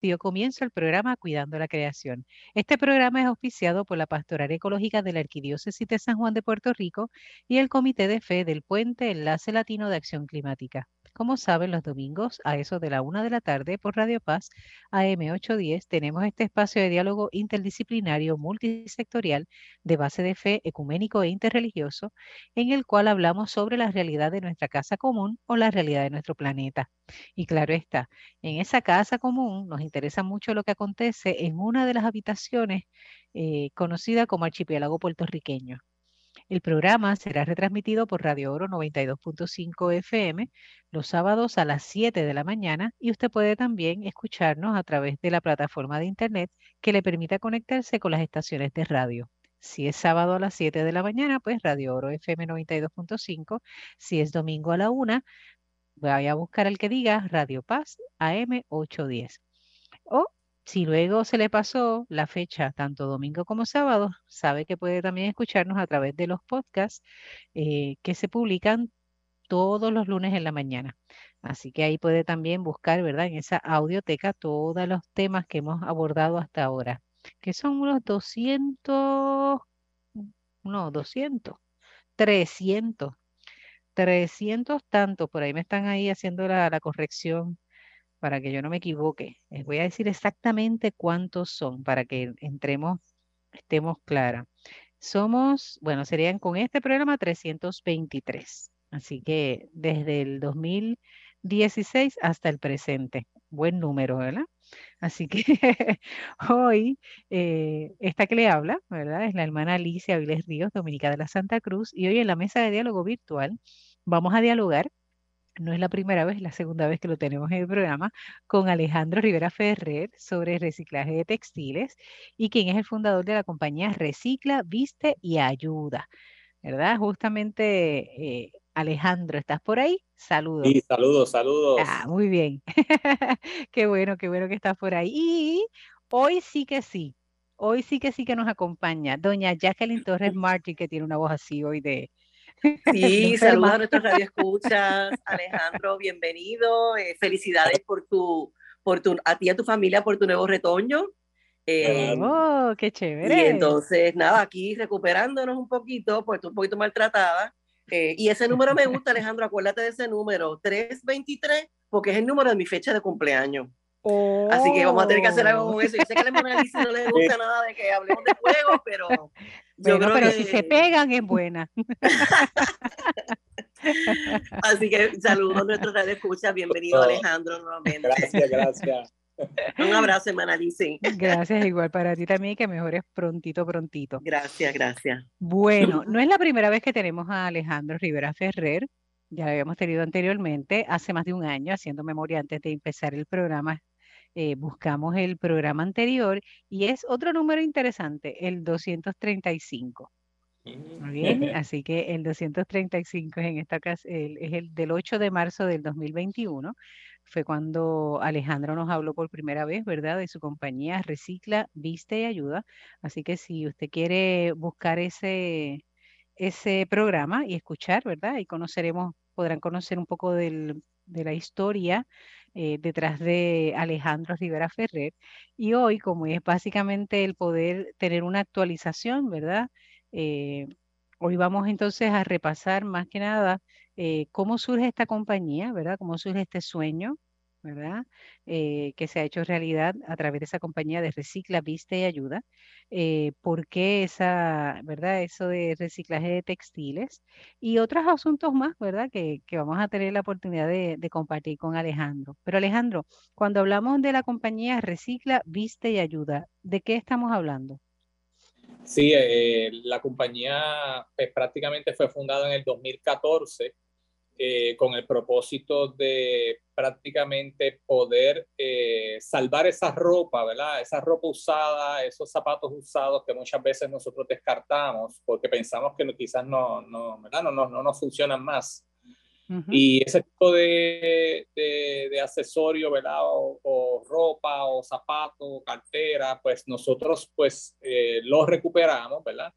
dio comienzo al programa Cuidando la Creación. Este programa es auspiciado por la Pastoral Ecológica de la Arquidiócesis de San Juan de Puerto Rico y el Comité de Fe del Puente Enlace Latino de Acción Climática. Como saben, los domingos a eso de la una de la tarde por Radio Paz AM810 tenemos este espacio de diálogo interdisciplinario multisectorial de base de fe ecuménico e interreligioso en el cual hablamos sobre la realidad de nuestra casa común o la realidad de nuestro planeta. Y claro está, en esa casa común nos interesa mucho lo que acontece en una de las habitaciones eh, conocida como archipiélago puertorriqueño. El programa será retransmitido por Radio Oro 92.5 FM los sábados a las 7 de la mañana y usted puede también escucharnos a través de la plataforma de internet que le permita conectarse con las estaciones de radio. Si es sábado a las 7 de la mañana, pues Radio Oro FM 92.5. Si es domingo a la 1, vaya a buscar el que diga Radio Paz AM 810. O si luego se le pasó la fecha, tanto domingo como sábado, sabe que puede también escucharnos a través de los podcasts eh, que se publican todos los lunes en la mañana. Así que ahí puede también buscar, ¿verdad? En esa audioteca todos los temas que hemos abordado hasta ahora, que son unos 200, no, 200, 300, 300 tantos, por ahí me están ahí haciendo la, la corrección para que yo no me equivoque. Les voy a decir exactamente cuántos son para que entremos, estemos claras. Somos, bueno, serían con este programa 323. Así que desde el 2016 hasta el presente. Buen número, ¿verdad? Así que hoy, eh, esta que le habla, ¿verdad? Es la hermana Alicia Viles Ríos, Dominica de la Santa Cruz, y hoy en la mesa de diálogo virtual vamos a dialogar no es la primera vez, es la segunda vez que lo tenemos en el programa, con Alejandro Rivera Ferrer sobre reciclaje de textiles y quien es el fundador de la compañía Recicla, Viste y Ayuda. ¿Verdad? Justamente, eh, Alejandro, ¿estás por ahí? Saludos. Sí, saludos, saludos. Ah, muy bien. qué bueno, qué bueno que estás por ahí. Y hoy sí que sí, hoy sí que sí que nos acompaña doña Jacqueline Torres Martí, que tiene una voz así hoy de, Sí, saludos a nuestros radioescuchas. Alejandro, bienvenido. Eh, felicidades por tu, por tu, a ti y a tu familia por tu nuevo retoño. Eh, oh, qué chévere. Y entonces, nada, aquí recuperándonos un poquito, pues un poquito maltratada. Eh, y ese número me gusta, Alejandro, acuérdate de ese número, 323, porque es el número de mi fecha de cumpleaños. Así que vamos a tener que hacer algo con eso. Yo sé que a la no le gusta nada de que hablemos de juegos, pero. Yo creo pero si se pegan es buena. Así que saludos a nuestros escucha. Bienvenido, Alejandro, nuevamente. Gracias, gracias. Un abrazo, hermana Alicia. Gracias, igual para ti también, que mejores prontito, prontito. Gracias, gracias. Bueno, no es la primera vez que tenemos a Alejandro Rivera Ferrer, ya lo habíamos tenido anteriormente, hace más de un año, haciendo memoria antes de empezar el programa, eh, buscamos el programa anterior y es otro número interesante, el 235. Muy bien, así que el 235 es en esta es el del 8 de marzo del 2021. Fue cuando Alejandro nos habló por primera vez, ¿verdad? De su compañía Recicla, Viste y Ayuda. Así que si usted quiere buscar ese, ese programa y escuchar, ¿verdad? Y conoceremos, podrán conocer un poco del, de la historia eh, detrás de Alejandro Rivera Ferrer. Y hoy, como es básicamente el poder tener una actualización, ¿verdad? Eh, hoy vamos entonces a repasar más que nada eh, cómo surge esta compañía, ¿verdad? Cómo surge este sueño, ¿verdad? Eh, que se ha hecho realidad a través de esa compañía de Recicla, Viste y Ayuda. Eh, ¿Por qué esa, verdad? Eso de reciclaje de textiles y otros asuntos más, ¿verdad? Que, vamos a tener la oportunidad de, compartir con Alejandro. Pero Alejandro, cuando hablamos de la compañía Recicla, Viste y Ayuda, ¿de qué estamos hablando? Sí, eh, la compañía pues, prácticamente fue fundada en el 2014 eh, con el propósito de prácticamente poder eh, salvar esa ropa, ¿verdad? Esa ropa usada, esos zapatos usados que muchas veces nosotros descartamos porque pensamos que quizás no, no, ¿verdad? no, no, no nos funcionan más. Y ese tipo de, de, de accesorio, ¿verdad? O, ropa, o zapatos, o cartera, pues nosotros pues eh, los recuperamos, ¿verdad?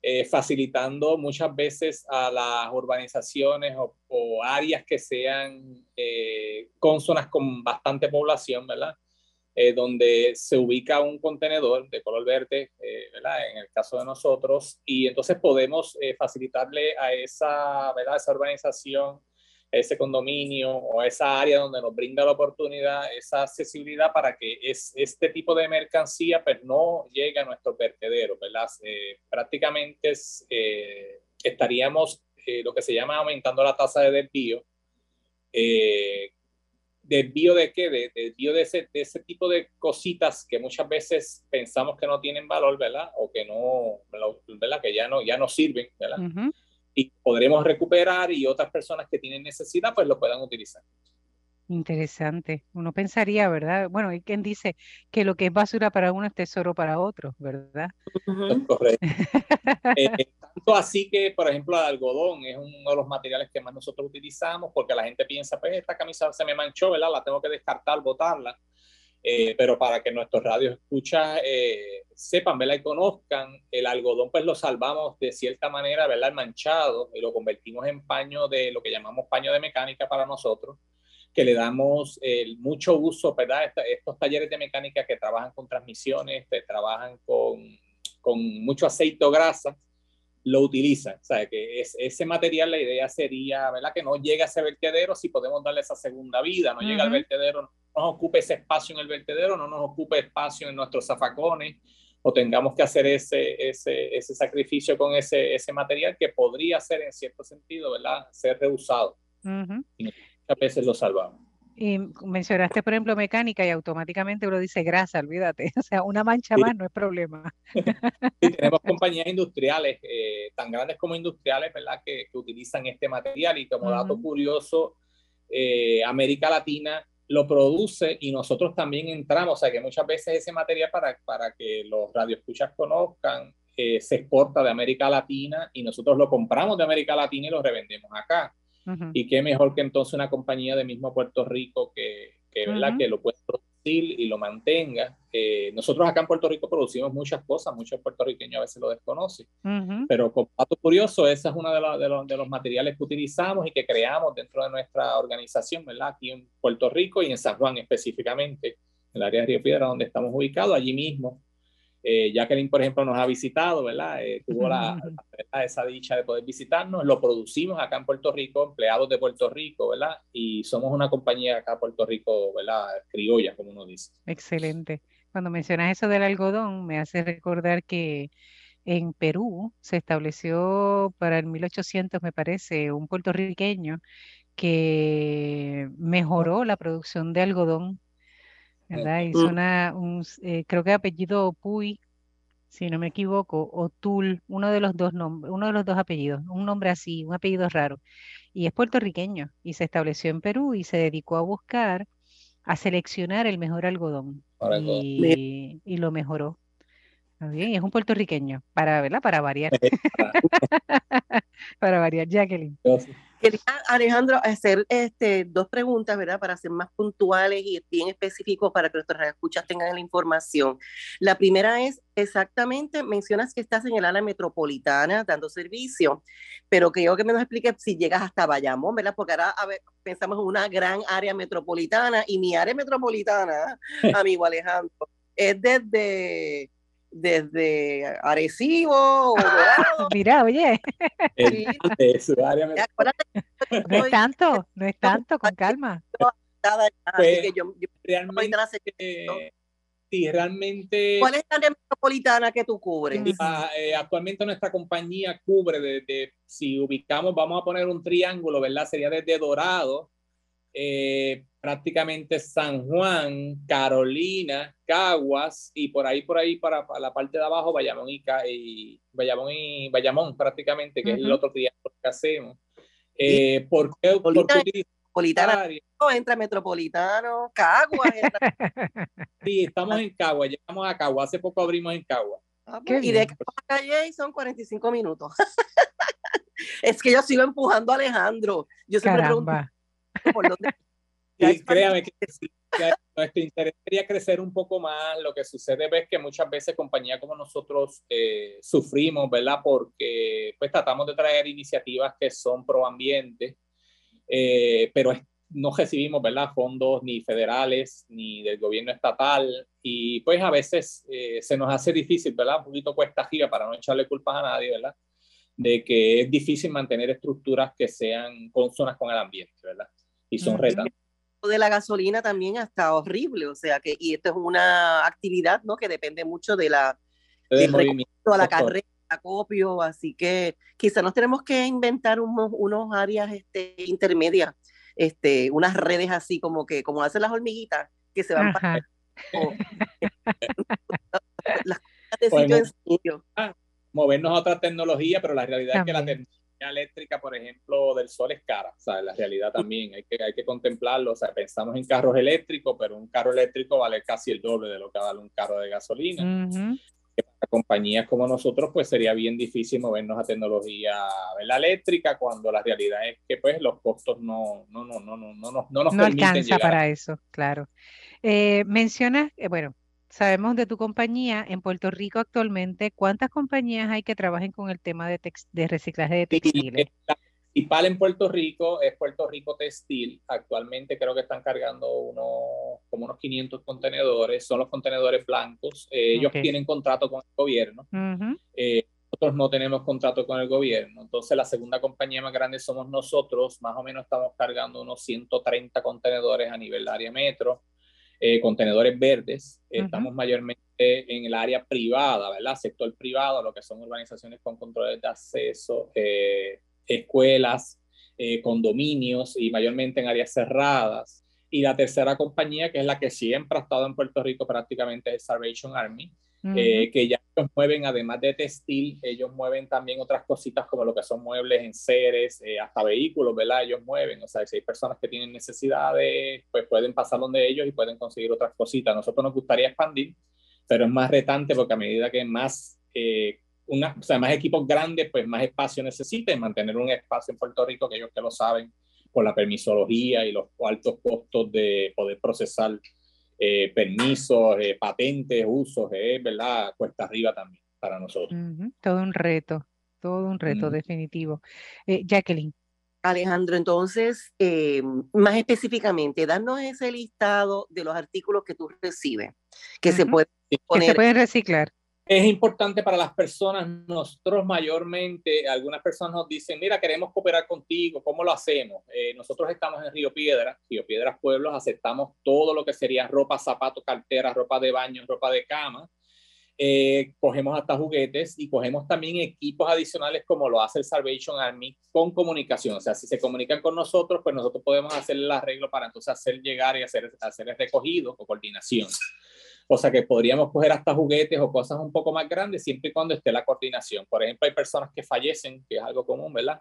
Eh, facilitando muchas veces a las urbanizaciones o, áreas que sean eh, consonas con bastante población, ¿verdad? eh, donde se ubica un contenedor de color verde, eh, ¿verdad? En el caso de nosotros, y entonces podemos eh, facilitarle a esa, ¿verdad? esa organización, ese condominio o esa área donde nos brinda la oportunidad, esa accesibilidad para que es, este tipo de mercancía pues no llegue a nuestro vertedero, ¿verdad? prácticamente estaríamos lo que se llama aumentando la tasa de desvío, eh, desvío de qué? De, desvío de ese, de ese tipo de cositas que muchas veces pensamos que no tienen valor, ¿verdad? O que no, ¿verdad? Que ya no, ya no sirven, ¿verdad? Y podremos recuperar y otras personas que tienen necesidad, pues lo puedan utilizar. Interesante. Uno pensaría, ¿verdad? Bueno, hay quien dice que lo que es basura para uno es tesoro para otro, ¿verdad? Correcto. Eh, tanto así que, por ejemplo, el algodón es uno de los materiales que más nosotros utilizamos porque la gente piensa, pues esta camisa se me manchó, ¿verdad? La tengo que descartar, botarla. Eh, pero para que nuestros radios escucha eh, sepan, ¿verdad? Y conozcan, el algodón pues lo salvamos de cierta manera, ¿verdad? manchado y lo convertimos en paño de lo que llamamos paño de mecánica para nosotros que le damos mucho uso, ¿verdad? estos talleres de mecánica que trabajan con transmisiones, que trabajan con, con mucho aceite o grasa, lo utilizan. O sea, que es, ese material, la idea sería, ¿verdad? Que no llegue a ese vertedero si podemos darle esa segunda vida, no llega al vertedero, no nos ocupe ese espacio en el vertedero, no nos ocupe espacio en nuestros zafacones o tengamos que hacer ese, ese, ese sacrificio con ese, ese material que podría ser en cierto sentido, ¿verdad? Ser reusado a veces lo salvamos. Y mencionaste, por ejemplo, mecánica y automáticamente uno dice grasa, olvídate. O sea, una mancha más no es problema. Sí, tenemos compañías industriales, eh, tan grandes como industriales, ¿verdad?, que, que utilizan este material. Y como dato curioso, eh, América Latina lo produce y nosotros también entramos. O sea, que muchas veces ese material, para, para que los radioescuchas conozcan, eh, se exporta de América Latina y nosotros lo compramos de América Latina y lo revendemos acá. Y qué mejor que entonces una compañía de mismo Puerto Rico que, que, ¿verdad? que lo pueda producir y lo mantenga. Eh, nosotros acá en Puerto Rico producimos muchas cosas, muchos puertorriqueños a veces lo desconocen, pero como dato curioso, esa es uno de, de, de, los materiales que utilizamos y que creamos dentro de nuestra organización, ¿verdad? Aquí en Puerto Rico y en San Juan específicamente, en el área de Río Piedra, donde estamos ubicados, allí mismo eh, Jacqueline, por ejemplo, nos ha visitado, ¿verdad? Eh, tuvo la, esa dicha de poder visitarnos. Lo producimos acá en Puerto Rico, empleados de Puerto Rico, ¿verdad? Y somos una compañía acá en Puerto Rico, ¿verdad? Criolla, como uno dice. Excelente. Cuando mencionas eso del algodón, me hace recordar que en Perú se estableció para el 1800, me parece, un puertorriqueño que mejoró la producción de algodón ¿verdad? Hizo una, un, eh, creo que apellido Puy, si no me equivoco, o Tul, uno de los dos nombres, uno de los dos apellidos, un nombre así, un apellido raro. Y es puertorriqueño y se estableció en Perú y se dedicó a buscar, a seleccionar el mejor algodón y, y, lo mejoró. Bien, es un puertorriqueño, para, ¿verdad? Para variar. para variar, Jacqueline. Quería, Alejandro, hacer este, dos preguntas, ¿verdad? Para ser más puntuales y bien específicos para que nuestros escuchas tengan la información. La primera es, exactamente, mencionas que estás en el área metropolitana dando servicio, pero creo que me nos explique si llegas hasta Bayamón, ¿verdad? Porque ahora a ver, pensamos en una gran área metropolitana y mi área metropolitana, amigo Alejandro, es desde desde Arecibo o Dorado. Mira, oye. no es tanto, no es tanto, con calma. Pues, realmente, sí, realmente. ¿Cuál es la área metropolitana que tú cubres? Eh, actualmente nuestra compañía cubre desde, si ubicamos, vamos a poner un triángulo, ¿verdad? Sería desde Dorado eh, prácticamente San Juan, Carolina, Caguas y por ahí, por ahí, para, la parte de abajo, Bayamón y, y Bayamón y Bayamón prácticamente, que es el otro día que hacemos. Eh, ¿Por qué, metropolitana, entra metropolitano, Caguas. sí, estamos en Caguas, llegamos a Caguas, hace poco abrimos en Caguas. Ah, pues, y de Caguas a calle son 45 minutos. es que yo sigo empujando a Alejandro. Yo siempre pregunto, y créame que, nuestro interés sería crecer un poco más. Lo que sucede es que muchas veces compañías como nosotros eh, sufrimos, ¿verdad? Porque pues tratamos de traer iniciativas que son pro ambiente, eh, pero no recibimos ¿verdad? fondos ni federales ni del gobierno estatal y pues a veces eh, se nos hace difícil, ¿verdad? Un poquito cuesta arriba para no echarle culpas a nadie, ¿verdad? De que es difícil mantener estructuras que sean consonas con el ambiente, ¿verdad? Y son retas de la gasolina también está horrible, o sea que, y esto es una actividad, ¿no? Que depende mucho de la, del movimiento a la carrera, acopio, así que quizá nos tenemos que inventar unos, unos áreas este, intermedias, este, unas redes así como que, como hacen las hormiguitas, que se van para... las de sitio ah, Movernos a otra tecnología, pero la realidad es que la tecnología eléctrica, por ejemplo, del sol es cara, o sea, la realidad también hay que, hay que contemplarlo, o sea, pensamos en carros eléctricos, pero un carro eléctrico vale casi el doble de lo que vale un carro de gasolina. Para compañías como nosotros, pues sería bien difícil movernos a tecnología la eléctrica cuando la realidad es que pues los costos no, no, no, no, no, no, no nos no alcanza para eso, claro. Eh, mencionas, eh, bueno, Sabemos de tu compañía en Puerto Rico actualmente, ¿cuántas compañías hay que trabajen con el tema de, de reciclaje de textiles? La principal en Puerto Rico es Puerto Rico Textil. Actualmente creo que están cargando unos, como unos 500 contenedores. Son los contenedores blancos. Eh, ellos tienen contrato con el gobierno. Eh, nosotros no tenemos contrato con el gobierno. Entonces, la segunda compañía más grande somos nosotros. Más o menos estamos cargando unos 130 contenedores a nivel área metro. Eh, contenedores verdes. Estamos mayormente en el área privada, ¿verdad? Sector privado, lo que son urbanizaciones con controles de acceso, eh, escuelas, eh, condominios y mayormente en áreas cerradas. Y la tercera compañía, que es la que siempre ha estado en Puerto Rico prácticamente, es Salvation Army, eh, que ya mueven, además de textil, ellos mueven también otras cositas como lo que son muebles, enseres, eh, hasta vehículos, ¿verdad? Ellos mueven, o sea, si hay personas que tienen necesidades, pues pueden pasar donde ellos y pueden conseguir otras cositas. nosotros nos gustaría expandir, pero es más retante porque a medida que más, eh, una, o sea, más equipos grandes, pues más espacio necesitan, mantener un espacio en Puerto Rico, que ellos que lo saben, por la permisología y los altos costos de poder procesar eh, permisos, eh, patentes, usos, es verdad, cuesta arriba también para nosotros. Todo un reto, todo un reto definitivo. Eh, Jacqueline. Alejandro, entonces, más específicamente, danos ese listado de los artículos que tú recibes, que se pueden Que se pueden reciclar es importante para las personas. Nosotros mayormente, algunas personas nos dicen, mira, queremos cooperar contigo, ¿cómo lo hacemos? Eh, nosotros estamos en Río Piedras, Río Piedras Pueblos, aceptamos todo lo que sería ropa, zapatos, carteras, ropa de baño, ropa de cama. Eh, cogemos hasta juguetes y cogemos también equipos adicionales como lo hace el Salvation Army con comunicación. O sea, si se comunican con nosotros, pues nosotros podemos hacer el arreglo para entonces hacer llegar y hacer, hacer el recogido o coordinación. O sea que podríamos coger hasta juguetes o cosas un poco más grandes siempre y cuando esté la coordinación. Por ejemplo, hay personas que fallecen, que es algo común, ¿verdad?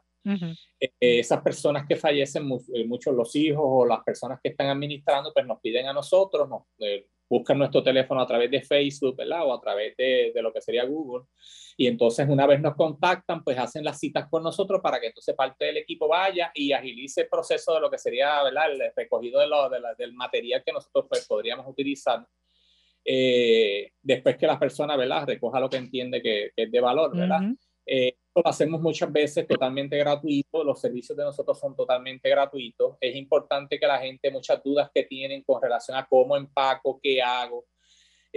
Eh, esas personas que fallecen, eh, muchos los hijos o las personas que están administrando, pues nos piden a nosotros, nos eh, buscan nuestro teléfono a través de Facebook, ¿verdad? O a través de, de, lo que sería Google. Y entonces una vez nos contactan, pues hacen las citas con nosotros para que entonces parte del equipo vaya y agilice el proceso de lo que sería, ¿verdad? El recogido de lo, de la, del material que nosotros pues, podríamos utilizar eh, después que la persona, ¿verdad? Recoja lo que entiende que, es de valor, ¿verdad? Eh, lo hacemos muchas veces totalmente gratuito, los servicios de nosotros son totalmente gratuitos. Es importante que la gente, muchas dudas que tienen con relación a cómo empaco, qué hago,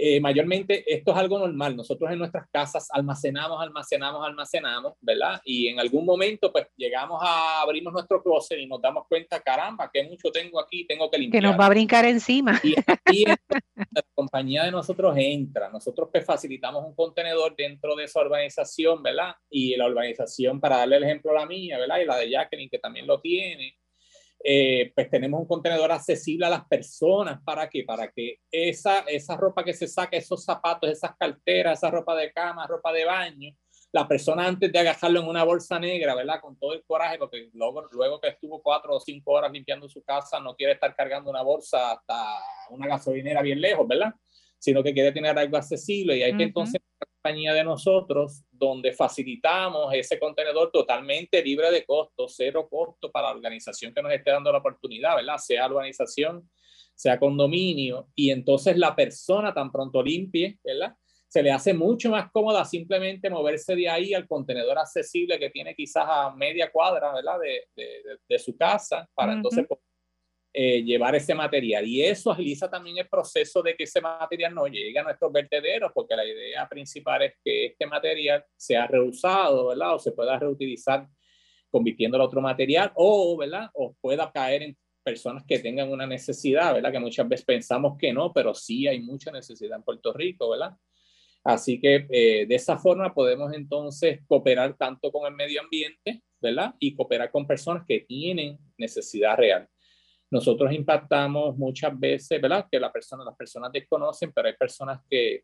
eh, mayormente esto es algo normal. Nosotros en nuestras casas almacenamos, almacenamos, almacenamos, ¿verdad? Y en algún momento pues llegamos a abrimos nuestro closet y nos damos cuenta, caramba, que mucho tengo aquí, tengo que limpiar. Que nos va a brincar encima. Y aquí la compañía de nosotros entra. Nosotros pues facilitamos un contenedor dentro de esa urbanización, ¿verdad? Y la urbanización, para darle el ejemplo a la mía, ¿verdad? Y la de Jacqueline, que también lo tiene eh, pues tenemos un contenedor accesible a las personas. ¿Para qué? Para que esa, esa ropa que se saca, esos zapatos, esas carteras, esa ropa de cama, ropa de baño, la persona antes de agajarlo en una bolsa negra, ¿verdad? Con todo el coraje, porque luego, luego que estuvo cuatro o cinco horas limpiando su casa, no quiere estar cargando una bolsa hasta una gasolinera bien lejos, ¿verdad? Sino que quiere tener algo accesible y hay que entonces compañía de nosotros donde facilitamos ese contenedor totalmente libre de costo, cero costo para la organización que nos esté dando la oportunidad, ¿verdad? Sea organización, sea condominio, y entonces la persona tan pronto limpie, ¿verdad? Se le hace mucho más cómoda simplemente moverse de ahí al contenedor accesible que tiene quizás a media cuadra, ¿verdad? De, de, de su casa, para entonces eh, llevar ese material. Y eso agiliza también el proceso de que ese material no llegue a nuestros vertederos, porque la idea principal es que este material sea reusado, ¿verdad? O se pueda reutilizar convirtiéndolo a otro material, o, ¿verdad? O pueda caer en personas que tengan una necesidad, ¿verdad? Que muchas veces pensamos que no, pero sí hay mucha necesidad en Puerto Rico, ¿verdad? Así que eh, de esa forma podemos entonces cooperar tanto con el medio ambiente, ¿verdad? Y cooperar con personas que tienen necesidad real. Nosotros impactamos muchas veces, ¿verdad? Que la persona, las personas desconocen, pero hay personas que,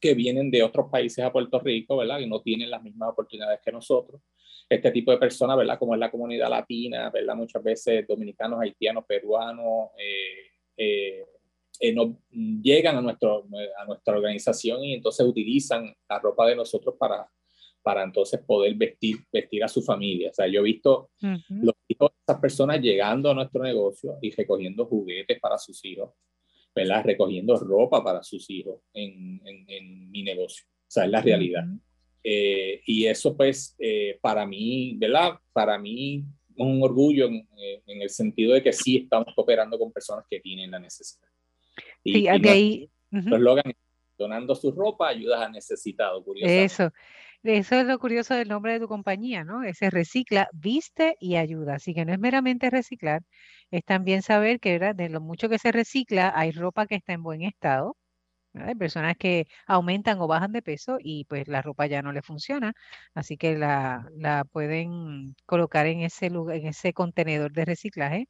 que vienen de otros países a Puerto Rico, ¿verdad? Y no tienen las mismas oportunidades que nosotros. Este tipo de personas, ¿verdad? Como es la comunidad latina, ¿verdad? Muchas veces dominicanos, haitianos, peruanos, eh, eh, eh, no, llegan a, nuestro, a nuestra organización y entonces utilizan la ropa de nosotros para, para entonces poder vestir, vestir a su familia. O sea, yo he visto los de esas personas llegando a nuestro negocio y recogiendo juguetes para sus hijos, ¿verdad? Recogiendo ropa para sus hijos en, en, mi negocio. O sea, es la realidad. Eh, y eso pues eh, para mí, ¿verdad? Para mí un orgullo en, en, el sentido de que sí estamos cooperando con personas que tienen la necesidad. Y, sí, de ahí. donando su ropa, ayudas a necesitado, Eso. Eso es lo curioso del nombre de tu compañía, ¿no? Ese recicla, viste y ayuda. Así que no es meramente reciclar, es también saber que de lo mucho que se recicla, hay ropa que está en buen estado. Hay personas que aumentan o bajan de peso y pues la ropa ya no le funciona, así que la, la pueden colocar en ese lugar, en ese contenedor de reciclaje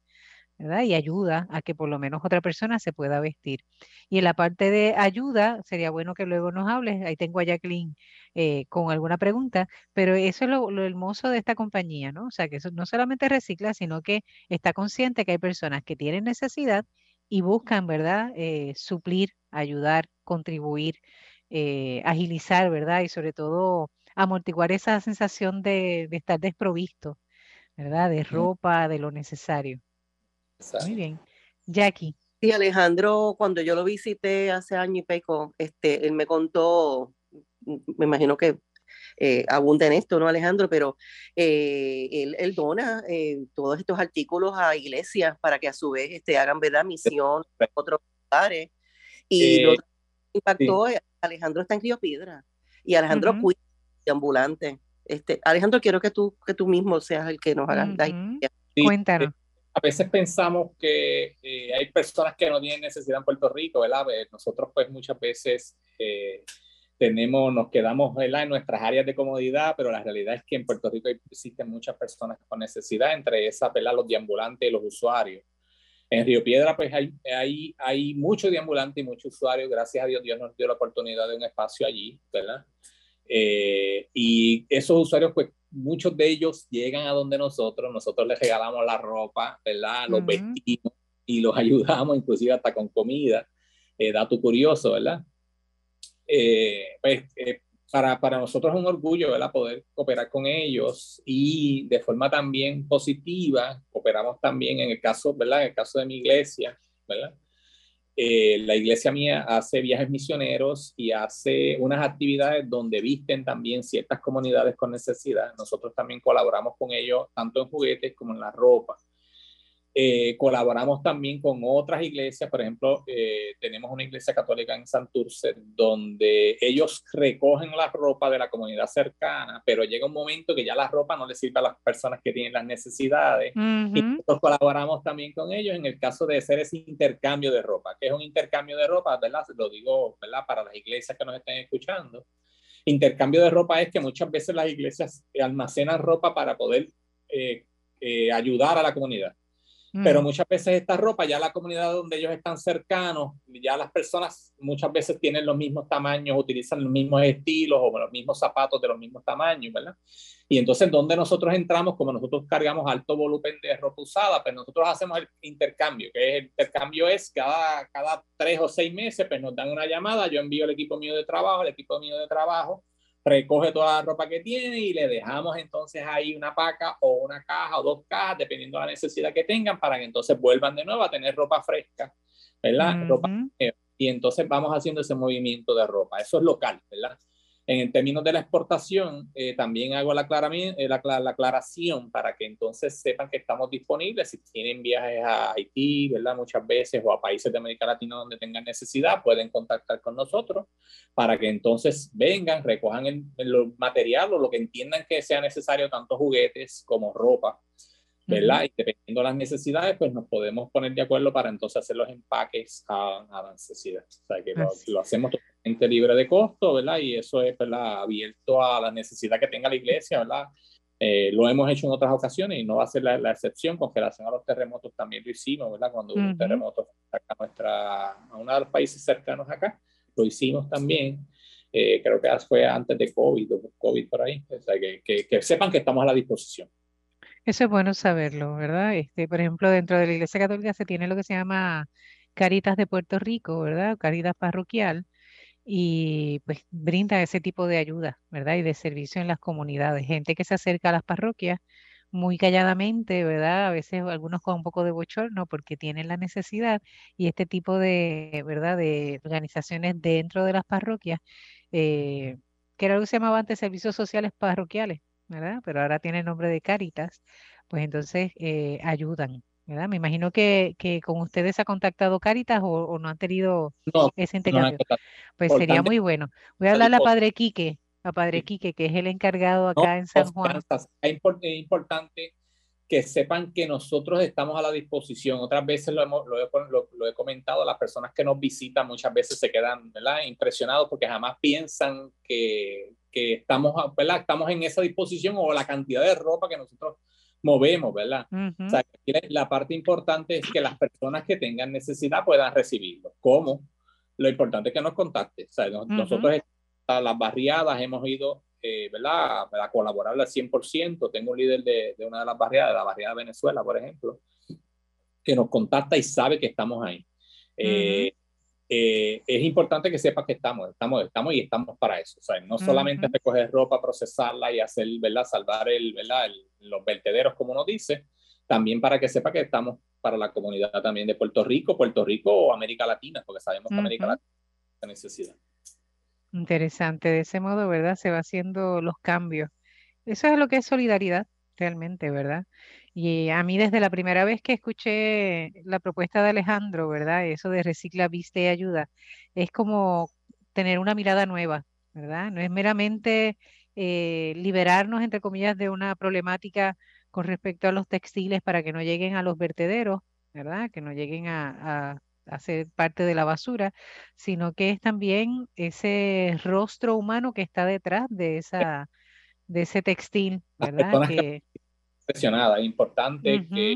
y ayuda a que por lo menos otra persona se pueda vestir. Y en la parte de ayuda, sería bueno que luego nos hables, ahí tengo a Jacqueline eh, con alguna pregunta, pero eso es lo, hermoso de esta compañía, ¿no? O sea, que eso no solamente recicla, sino que está consciente que hay personas que tienen necesidad y buscan, ¿verdad? Eh, suplir, ayudar, contribuir, eh, agilizar, ¿verdad? Y sobre todo amortiguar esa sensación de, de estar desprovisto, ¿verdad? De ropa, de lo necesario. Muy bien. Jackie. Sí, Alejandro, cuando yo lo visité hace año y pico, este, él me contó, me imagino que eh, abunda en esto, ¿no, Alejandro? Pero eh, él, él, dona eh, todos estos artículos a iglesias para que a su vez este, hagan verdad misión en otros lugares. Y lo que impactó, Alejandro está en Río Piedra y Alejandro uh cuida de ambulante. Este, Alejandro, quiero que tú, que tú mismo seas el que nos haga la Cuéntanos a veces pensamos que eh, hay personas que no tienen necesidad en Puerto Rico, ¿verdad? Nosotros pues muchas veces eh, tenemos, nos quedamos ¿verdad? en nuestras áreas de comodidad, pero la realidad es que en Puerto Rico existen muchas personas con necesidad, entre esas, ¿verdad? Los deambulantes y los usuarios. En Río Piedra pues hay, hay, hay muchos deambulantes y muchos usuarios, gracias a Dios, Dios nos dio la oportunidad de un espacio allí, ¿verdad? Eh, y esos usuarios pues muchos de ellos llegan a donde nosotros, nosotros les regalamos la ropa, ¿verdad? Los vestimos y los ayudamos, inclusive hasta con comida. Eh, dato curioso, ¿verdad? Eh, pues eh, para, para nosotros es un orgullo, ¿verdad? Poder cooperar con ellos y de forma también positiva, cooperamos también en el caso, ¿verdad? En el caso de mi iglesia, ¿verdad? Eh, la iglesia mía hace viajes misioneros y hace unas actividades donde visten también ciertas comunidades con necesidad. Nosotros también colaboramos con ellos tanto en juguetes como en la ropa. Eh, colaboramos también con otras iglesias, por ejemplo, eh, tenemos una iglesia católica en Santurce donde ellos recogen la ropa de la comunidad cercana, pero llega un momento que ya la ropa no le sirve a las personas que tienen las necesidades. Y nosotros colaboramos también con ellos en el caso de hacer ese intercambio de ropa, que es un intercambio de ropa, ¿verdad? Lo digo, ¿verdad? Para las iglesias que nos estén escuchando. Intercambio de ropa es que muchas veces las iglesias almacenan ropa para poder eh, ayudar a la comunidad. Pero mm. muchas veces esta ropa, ya la comunidad donde ellos están cercanos, ya las personas muchas veces tienen los mismos tamaños, utilizan los mismos estilos o los mismos zapatos de los mismos tamaños, ¿verdad? Y entonces, donde nosotros entramos, como nosotros cargamos alto volumen de ropa usada, pues nosotros hacemos el intercambio, que el intercambio es cada, cada tres o seis meses, pues nos dan una llamada, yo envío el equipo mío de trabajo, el equipo mío de trabajo recoge toda la ropa que tiene y le dejamos entonces ahí una paca o una caja o dos cajas, dependiendo de la necesidad que tengan, para que entonces vuelvan de nuevo a tener ropa fresca, ¿verdad? ropa, y entonces vamos haciendo ese movimiento de ropa. Eso es local, ¿verdad? En términos de la exportación, eh, también hago la, eh, la, la, aclaración para que entonces sepan que estamos disponibles. Si tienen viajes a Haití, ¿verdad? Muchas veces, o a países de América Latina donde tengan necesidad, pueden contactar con nosotros para que entonces vengan, recojan el, el material o lo que entiendan que sea necesario, tanto juguetes como ropa ¿verdad? Y dependiendo de las necesidades, pues nos podemos poner de acuerdo para entonces hacer los empaques a, a la necesidad. O sea, que lo, hacemos totalmente libre de costo, ¿verdad? Y eso es, ¿verdad? Abierto a la necesidad que tenga la iglesia, ¿verdad? Eh, lo hemos hecho en otras ocasiones y no va a ser la, la, excepción. Con relación a los terremotos también lo hicimos, ¿verdad? Cuando hubo un terremoto acá a, nuestra, a uno de los países cercanos acá, lo hicimos también. Eh, creo que fue antes de COVID o COVID por ahí. O sea, que, que, que sepan que estamos a la disposición. Eso es bueno saberlo, ¿verdad? Este, por ejemplo, dentro de la Iglesia Católica se tiene lo que se llama Caritas de Puerto Rico, ¿verdad? Caritas parroquial, y pues brinda ese tipo de ayuda, ¿verdad? Y de servicio en las comunidades. Gente que se acerca a las parroquias muy calladamente, ¿verdad? A veces algunos con un poco de bochorno porque tienen la necesidad y este tipo de, ¿verdad? De organizaciones dentro de las parroquias, eh, que era lo que se llamaba antes servicios sociales parroquiales, ¿verdad? Pero ahora tiene el nombre de Caritas, pues entonces eh, ayudan, ¿verdad? Me imagino que, que, con ustedes ha contactado Caritas o, no han tenido ese intercambio. pues sería muy bueno. Voy a hablar a Padre Quique, a Padre Quique, que es el encargado acá en San Juan. Es importante que sepan que nosotros estamos a la disposición. Otras veces lo, hemos, lo, he, lo, he, comentado, las personas que nos visitan muchas veces se quedan ¿verdad? impresionados porque jamás piensan que, que estamos, ¿verdad? estamos en esa disposición o la cantidad de ropa que nosotros movemos, ¿verdad? o sea, la parte importante es que las personas que tengan necesidad puedan recibirlo. ¿Cómo? Lo importante es que nos contacten. O sea, nosotros a las barriadas hemos ido, eh, ¿verdad? A colaborar al 100%. Tengo un líder de, de, una de las barriadas, de la barriada de Venezuela, por ejemplo, que nos contacta y sabe que estamos ahí. eh, eh, es importante que sepa que estamos, estamos, estamos y estamos para eso. O sea, no solamente recoger ropa, procesarla y hacer, ¿verdad? Salvar el, ¿verdad? los vertederos, como uno dice, también para que sepa que estamos para la comunidad también de Puerto Rico, Puerto Rico o América Latina, porque sabemos que América Latina tiene necesidad. Interesante, de ese modo, ¿verdad? Se va haciendo los cambios. Eso es lo que es solidaridad, realmente, ¿verdad? Y a mí desde la primera vez que escuché la propuesta de Alejandro, ¿verdad? Eso de recicla, viste y ayuda, es como tener una mirada nueva, ¿verdad? No es meramente eh, liberarnos, entre comillas, de una problemática con respecto a los textiles para que no lleguen a los vertederos, ¿verdad? Que no lleguen a, a, ser parte de la basura, sino que es también ese rostro humano que está detrás de esa de ese textil, ¿verdad? Que, impresionada. Es importante que,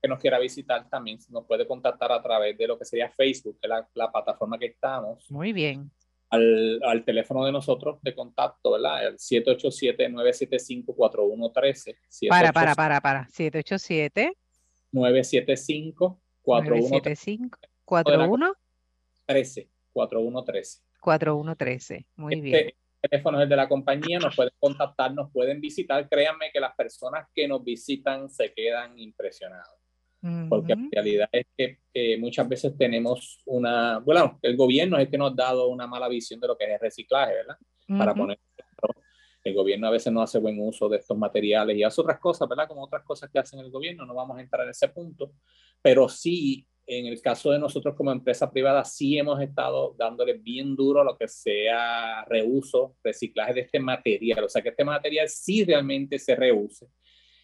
que, nos quiera visitar también nos puede contactar a través de lo que sería Facebook, que es la, la plataforma que estamos. Muy bien. Al, al, teléfono de nosotros de contacto, ¿verdad? El 787-975-4113. Para, para, para, para. 787. 975 4113. 4113. 4113. 4113. Muy este, bien teléfonos es de la compañía, nos pueden contactar, nos pueden visitar. Créanme que las personas que nos visitan se quedan impresionadas. Porque la realidad es que muchas veces tenemos una, bueno, el gobierno es el que nos ha dado una mala visión de lo que es el reciclaje, ¿verdad? Para poner, el gobierno a veces no hace buen uso de estos materiales y hace otras cosas, ¿verdad? Como otras cosas que hacen el gobierno, no vamos a entrar en ese punto, pero sí en el caso de nosotros como empresa privada, sí hemos estado dándole bien duro a lo que sea reuso, reciclaje de este material, o sea que este material sí realmente se reuse.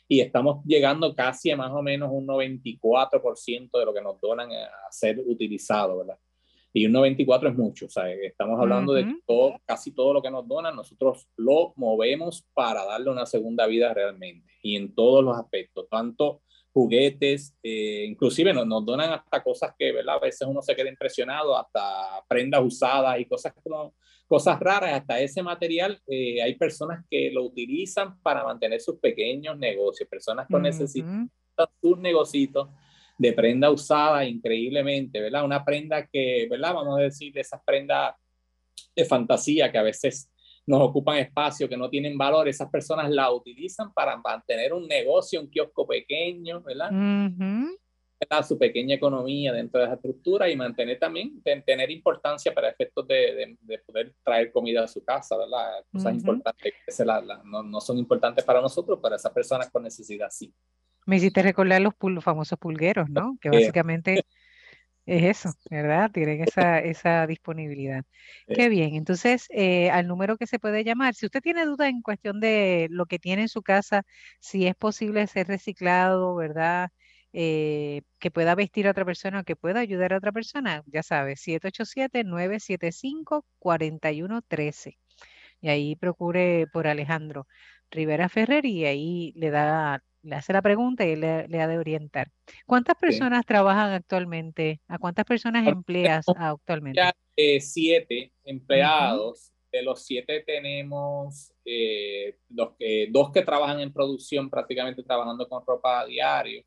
Y estamos llegando casi a más o menos un 94% de lo que nos donan a ser utilizado, ¿verdad? Y un 94 es mucho, o sea, estamos hablando de todo, casi todo lo que nos donan, nosotros lo movemos para darle una segunda vida realmente, y en todos los aspectos, tanto juguetes, eh, inclusive nos, nos, donan hasta cosas que, ¿verdad? A veces uno se queda impresionado, hasta prendas usadas y cosas, como, cosas raras, hasta ese material, eh, hay personas que lo utilizan para mantener sus pequeños negocios, personas con necesidad sus negocios de prenda usada increíblemente, ¿verdad? Una prenda que, ¿verdad? Vamos a decir, de esas prendas de fantasía que a veces nos ocupan espacio, que no tienen valor, esas personas la utilizan para mantener un negocio, un kiosco pequeño, ¿verdad? su pequeña economía dentro de esa estructura y mantener también, tener importancia para efectos de, de, poder traer comida a su casa, ¿verdad? Cosas importantes que no, no, son importantes para nosotros, para esas personas con necesidad sí. Me hiciste recordar los, famosos pulgueros, ¿no? Que básicamente es eso, ¿verdad? Tienen esa, esa disponibilidad. Qué bien. Entonces, eh, al número que se puede llamar, si usted tiene duda en cuestión de lo que tiene en su casa, si es posible ser reciclado, ¿verdad? Eh, que pueda vestir a otra persona o que pueda ayudar a otra persona, ya sabe, 787-975-4113. Y ahí procure por Alejandro Rivera Ferrer y ahí le da le hace la pregunta y le, le ha de orientar. ¿Cuántas personas trabajan actualmente? ¿A cuántas personas empleas actualmente? Eh, siete empleados. De los siete tenemos eh, dos, que, dos que trabajan en producción, prácticamente trabajando con ropa a diario.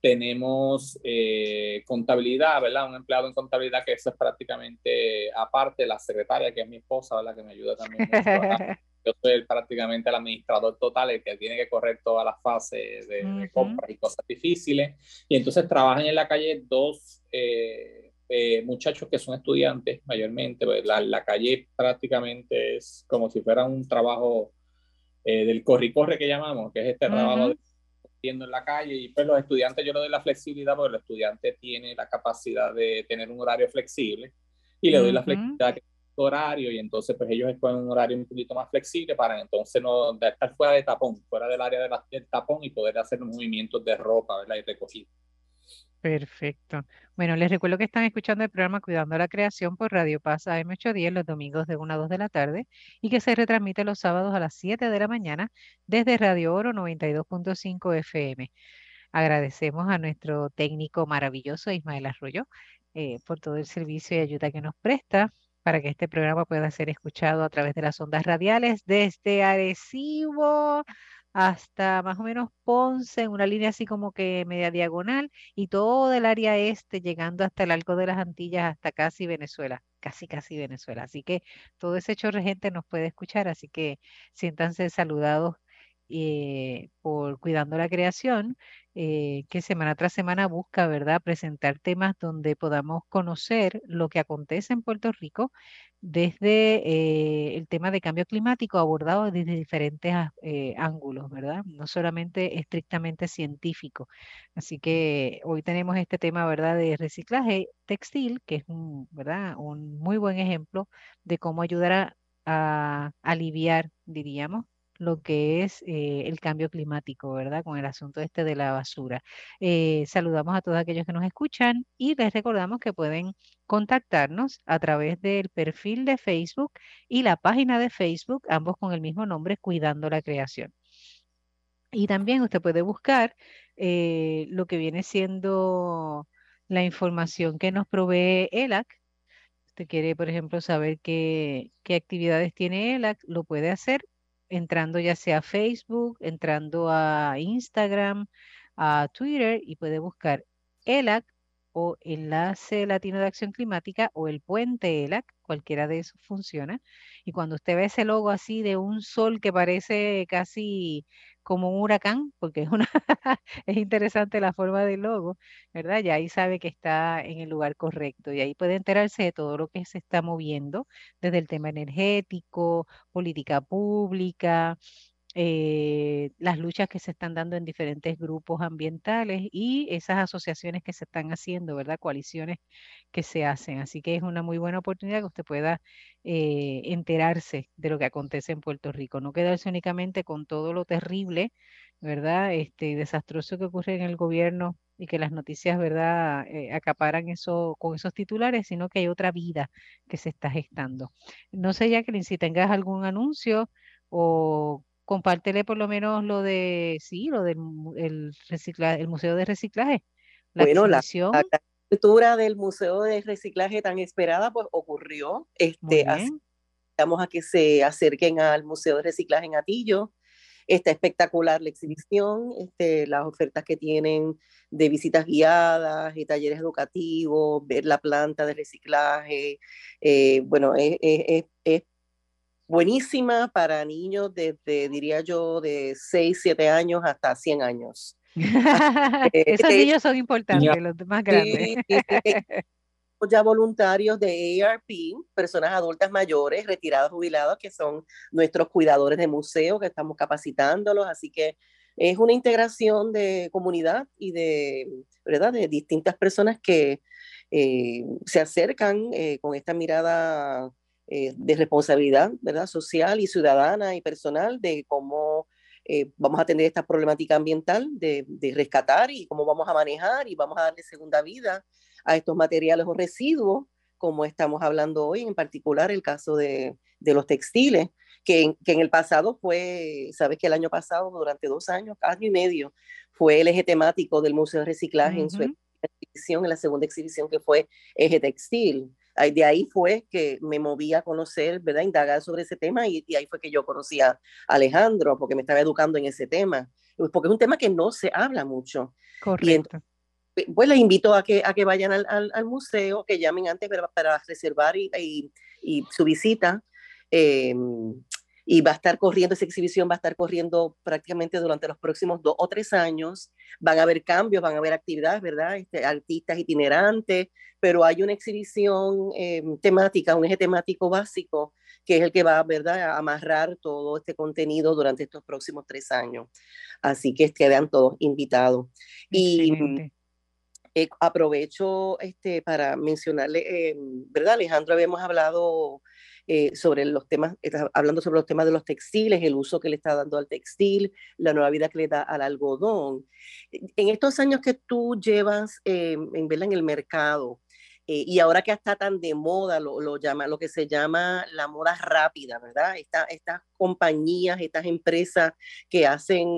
Tenemos eh, contabilidad, ¿verdad? Un empleado en contabilidad que eso es prácticamente aparte, la secretaria, que es mi esposa, ¿verdad? Que me ayuda también. yo soy prácticamente el administrador total, el que tiene que correr todas las fases de, compras y cosas difíciles. Y entonces trabajan en la calle dos eh, eh, muchachos que son estudiantes mayormente. Pues la, la, calle prácticamente es como si fuera un trabajo eh, del corri-corre que llamamos, que es este trabajo de en la calle y pues los estudiantes yo le doy la flexibilidad porque el estudiante tiene la capacidad de tener un horario flexible y le doy la flexibilidad que horario y entonces pues ellos escogen un horario un poquito más flexible para entonces no estar fuera de tapón, fuera del área de la, del tapón y poder hacer movimientos de ropa ¿verdad? y recogida. Perfecto. Bueno, les recuerdo que están escuchando el programa Cuidando la Creación por Radio Paz AM810 los domingos de 1 a 2 de la tarde y que se retransmite los sábados a las 7 de la mañana desde Radio Oro 92.5 FM. Agradecemos a nuestro técnico maravilloso Ismael Arroyo eh, por todo el servicio y ayuda que nos presta para que este programa pueda ser escuchado a través de las ondas radiales desde Arecibo hasta más o menos Ponce, en una línea así como que media diagonal, y todo el área este, llegando hasta el Arco de las Antillas, hasta casi Venezuela, casi, casi Venezuela. Así que todo ese chorro de gente nos puede escuchar, así que siéntanse saludados eh, por Cuidando la Creación, eh, que semana tras semana busca, ¿verdad?, presentar temas donde podamos conocer lo que acontece en Puerto Rico desde eh, el tema de cambio climático abordado desde diferentes ángulos, ¿verdad? No solamente estrictamente científico. Así que hoy tenemos este tema, ¿verdad?, de reciclaje textil, que es un, ¿verdad?, un muy buen ejemplo de cómo ayudar a aliviar, diríamos, lo que es eh, el cambio climático, ¿verdad? Con el asunto este de la basura. Eh, saludamos a todos aquellos que nos escuchan y les recordamos que pueden contactarnos a través del perfil de Facebook y la página de Facebook, ambos con el mismo nombre, Cuidando la Creación. Y también usted puede buscar eh, lo que viene siendo la información que nos provee ELAC. Usted quiere, por ejemplo, saber qué, qué actividades tiene ELAC, lo puede hacer entrando ya sea a Facebook, entrando a Instagram, a Twitter y puede buscar ELAC o Enlace Latino de Acción Climática o el puente ELAC, cualquiera de esos funciona. Y cuando usted ve ese logo así de un sol que parece casi como un huracán, porque es, una es interesante la forma del logo, ¿verdad? Ya ahí sabe que está en el lugar correcto y ahí puede enterarse de todo lo que se está moviendo, desde el tema energético, política pública, eh, las luchas que se están dando en diferentes grupos ambientales y esas asociaciones que se están haciendo, ¿verdad? Coaliciones que se hacen. Así que es una muy buena oportunidad que usted pueda eh, enterarse de lo que acontece en Puerto Rico, no quedarse únicamente con todo lo terrible, ¿verdad? Este desastroso que ocurre en el gobierno y que las noticias, ¿verdad?, eh, acaparan eso con esos titulares, sino que hay otra vida que se está gestando. No sé, Jacqueline, si tengas algún anuncio o compártele por lo menos lo de, sí, lo del el reciclaje, el Museo de Reciclaje. La bueno, la, la, del Museo de Reciclaje tan esperada pues ocurrió. Este, vamos a que se acerquen al Museo de Reciclaje en Atillo. Está espectacular la exhibición, este, las ofertas que tienen de visitas guiadas y talleres educativos, ver la planta de reciclaje. Eh, bueno, es, es, es, buenísima para niños desde, diría yo, de 6, 7 años hasta 100 años. Esos niños son importantes, los más grandes. ya voluntarios de ARP, personas adultas mayores, retirados, jubilados, que son nuestros cuidadores de museo, que estamos capacitándolos, así que es una integración de comunidad y de, ¿verdad? de distintas personas que eh, se acercan eh, con esta mirada eh, de responsabilidad ¿verdad? social y ciudadana y personal de cómo vamos a atender esta problemática ambiental, de, de rescatar y cómo vamos a manejar y vamos a darle segunda vida a estos materiales o residuos, como estamos hablando hoy, en particular el caso de, de los textiles, que en, que en, el pasado fue, sabes que el año pasado, durante dos años, año y medio, fue el eje temático del Museo de Reciclaje en su exhibición, en la segunda exhibición que fue eje textil. De ahí fue que me moví a conocer, ¿verdad? Indagar sobre ese tema y, y ahí fue que yo conocí a Alejandro, porque me estaba educando en ese tema, porque es un tema que no se habla mucho. Correcto pues les invito a que, a que vayan al, al, museo, que llamen antes para, para reservar y, y, y, su visita. Eh, y va a estar corriendo, esa exhibición va a estar corriendo prácticamente durante los próximos dos o tres años. Van a haber cambios, van a haber actividades, ¿verdad? Este, artistas itinerantes, pero hay una exhibición eh, temática, un eje temático básico, que es el que va, ¿verdad?, a amarrar todo este contenido durante estos próximos tres años. Así que quedan todos invitados. Y eh, aprovecho este, para mencionarle, eh, ¿verdad? Alejandro, habíamos hablado eh, sobre los temas, hablando sobre los temas de los textiles, el uso que le está dando al textil, la nueva vida que le da al algodón. En estos años que tú llevas en, en el mercado, eh, y ahora que está tan de moda lo, lo, llama, lo que se llama la moda rápida, ¿verdad? Esta, estas compañías, estas empresas que hacen,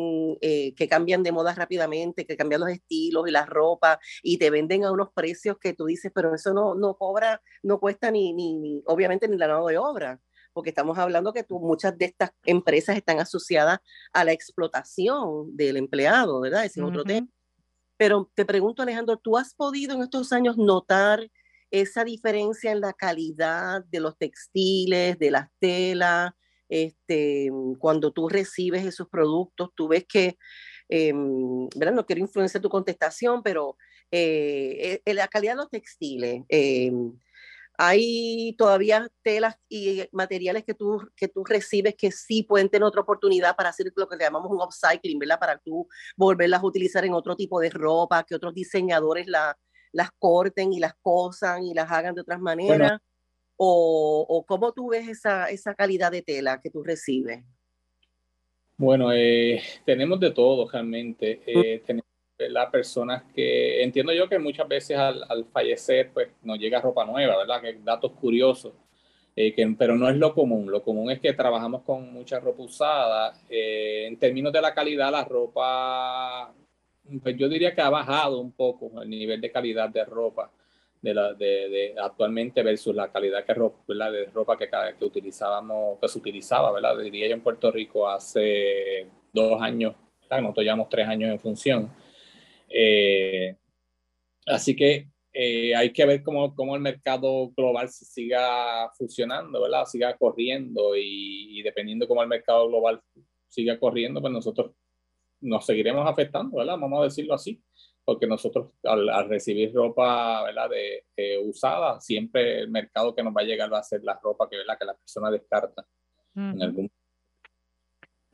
eh, que cambian de moda rápidamente, que cambian los estilos y la ropa y te venden a unos precios que tú dices, pero eso no, no cobra, no cuesta ni, ni, obviamente ni la mano de obra porque estamos hablando que tú, muchas de estas empresas están asociadas a la explotación del empleado, ¿verdad? Ese es otro tema. Pero te pregunto, Alejandro, ¿tú has podido en estos años notar esa diferencia en la calidad de los textiles, de las telas, este, cuando tú recibes esos productos, tú ves que, eh, ¿verdad? no quiero influenciar tu contestación, pero eh, en la calidad de los textiles, eh, hay todavía telas y materiales que tú, que tú recibes que sí pueden tener otra oportunidad para hacer lo que llamamos un upcycling, ¿verdad? Para tú volverlas a utilizar en otro tipo de ropa, que otros diseñadores la, las corten y las cosan y las hagan de otras maneras? o, o, cómo tú ves esa, esa calidad de tela que tú recibes? Bueno, eh, tenemos de todo realmente. Eh, tenemos las personas que entiendo yo que muchas veces al, al, fallecer pues nos llega ropa nueva, ¿verdad? Que datos curiosos, eh, que, pero no es lo común. Lo común es que trabajamos con mucha ropa usada. Eh, en términos de la calidad, la ropa pues yo diría que ha bajado un poco el nivel de calidad de ropa de, la, de, de actualmente versus la calidad que ropa, de ropa que, que utilizábamos, que se utilizaba, ¿verdad? Diría yo en Puerto Rico hace dos años, nosotros llevamos tres años en función. Eh, así que eh, hay que ver cómo, cómo, el mercado global siga funcionando, ¿verdad? Siga corriendo y, y dependiendo cómo el mercado global siga corriendo, pues nosotros nos seguiremos afectando, ¿verdad? Vamos a decirlo así, porque nosotros al, recibir ropa, ¿verdad? De, usada, siempre el mercado que nos va a llegar va a ser la ropa que, ¿verdad? que la persona descarta. en algún...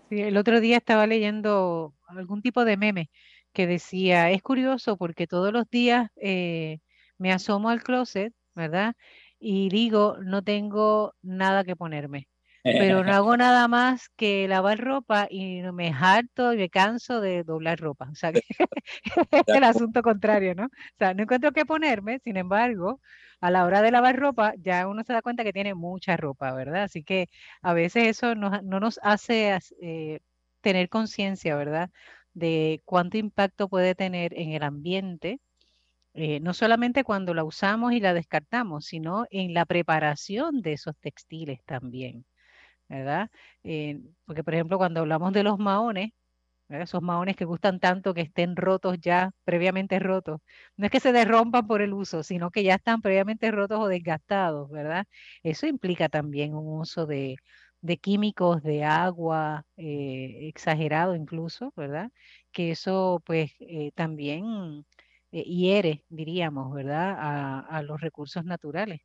sí, el otro día estaba leyendo algún tipo de meme que decía, es curioso porque todos los días eh, me asomo al closet, ¿verdad? Y digo, no tengo nada que ponerme pero no hago nada más que lavar ropa y me harto y me canso de doblar ropa. O sea, que es el asunto contrario, ¿no? O sea, no encuentro qué ponerme, sin embargo, a la hora de lavar ropa ya uno se da cuenta que tiene mucha ropa, ¿verdad? Así que a veces eso no, no nos hace eh, tener conciencia, ¿verdad? De cuánto impacto puede tener en el ambiente. Eh, no solamente cuando la usamos y la descartamos, sino en la preparación de esos textiles también. ¿Verdad? Eh, porque, por ejemplo, cuando hablamos de los maones, esos maones que gustan tanto que estén rotos ya, previamente rotos, no es que se derrumpan por el uso, sino que ya están previamente rotos o desgastados, ¿verdad? Eso implica también un uso de, químicos, de agua, eh, exagerado incluso, ¿verdad? Que eso pues eh, también hiere, diríamos, ¿verdad? A los recursos naturales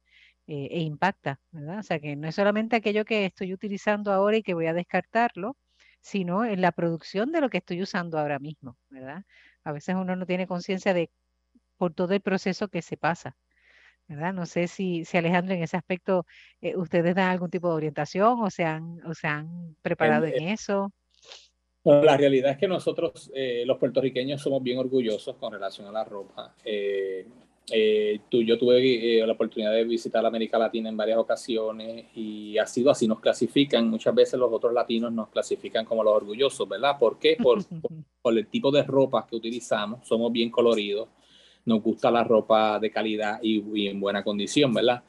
e impacta, ¿verdad? O sea que no es solamente aquello que estoy utilizando ahora y que voy a descartarlo, sino en la producción de lo que estoy usando ahora mismo, ¿verdad? A veces uno no tiene conciencia de por todo el proceso que se pasa. ¿verdad? No sé si, si Alejandro, en ese aspecto, eh, ustedes dan algún tipo de orientación o se han, o se han preparado en, eso. Bueno, la realidad es que nosotros, eh, los puertorriqueños, somos bien orgullosos con relación a la ropa. Eh, tú, yo tuve la oportunidad de visitar América Latina en varias ocasiones y ha sido así, nos clasifican, muchas veces los otros latinos nos clasifican como los orgullosos, ¿verdad? ¿Por qué? Por, por el tipo de ropa que utilizamos, somos bien coloridos nos gusta la ropa de calidad y, en buena condición, ¿verdad?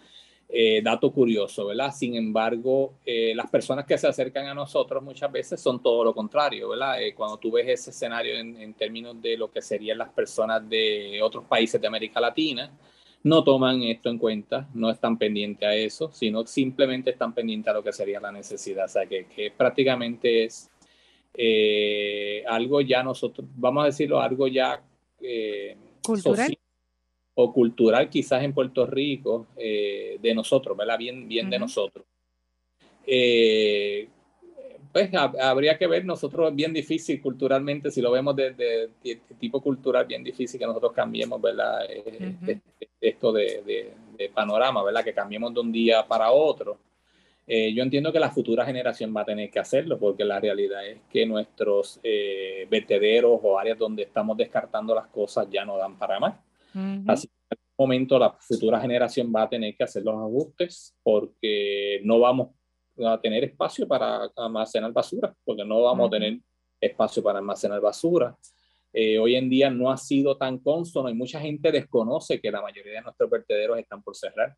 Eh, dato curioso, ¿verdad? Sin embargo, eh, las personas que se acercan a nosotros muchas veces son todo lo contrario, ¿verdad? Eh, cuando tú ves ese escenario en, términos de lo que serían las personas de otros países de América Latina, no toman esto en cuenta, no están pendientes a eso, sino simplemente están pendientes a lo que sería la necesidad. O sea, que, que prácticamente es algo ya nosotros, vamos a decirlo, algo ya cultural o cultural quizás en Puerto Rico eh, de nosotros, ¿verdad? Bien, bien de nosotros. Eh, pues habría que ver, nosotros es bien difícil culturalmente, si lo vemos desde de, tipo cultural, bien difícil que nosotros cambiemos, ¿verdad? Eh, esto de, de, panorama, ¿verdad? Que cambiemos de un día para otro. yo entiendo que la futura generación va a tener que hacerlo, porque la realidad es que nuestros vertederos o áreas donde estamos descartando las cosas ya no dan para más. Así que en algún momento la futura generación va a tener que hacer los ajustes porque no vamos a tener espacio para almacenar basura, porque no vamos a tener espacio para almacenar basura. Eh, hoy en día no ha sido tan consono y mucha gente desconoce que la mayoría de nuestros vertederos están por cerrar.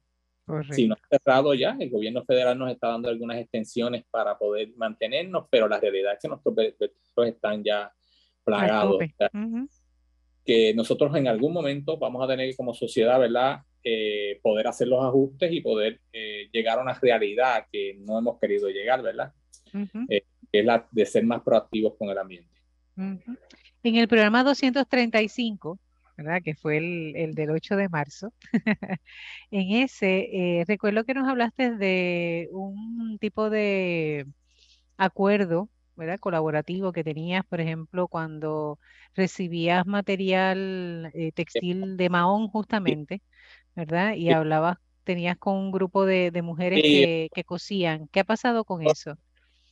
Si no ha cerrado ya, el gobierno federal nos está dando algunas extensiones para poder mantenernos, pero la realidad es que nuestros vertederos están ya plagados que nosotros en algún momento vamos a tener como sociedad, ¿verdad? Eh, poder hacer los ajustes y poder eh, llegar a una realidad que no hemos querido llegar, ¿verdad? Eh, que es la de ser más proactivos con el ambiente. En el programa 235, ¿verdad? Que fue el, el del 8 de marzo, en ese, recuerdo que nos hablaste de un tipo de acuerdo ¿verdad? colaborativo que tenías, por ejemplo, cuando recibías material eh, textil de Mahón justamente, ¿verdad? Y hablabas, tenías con un grupo de, mujeres que, que, cosían. ¿Qué ha pasado con eso?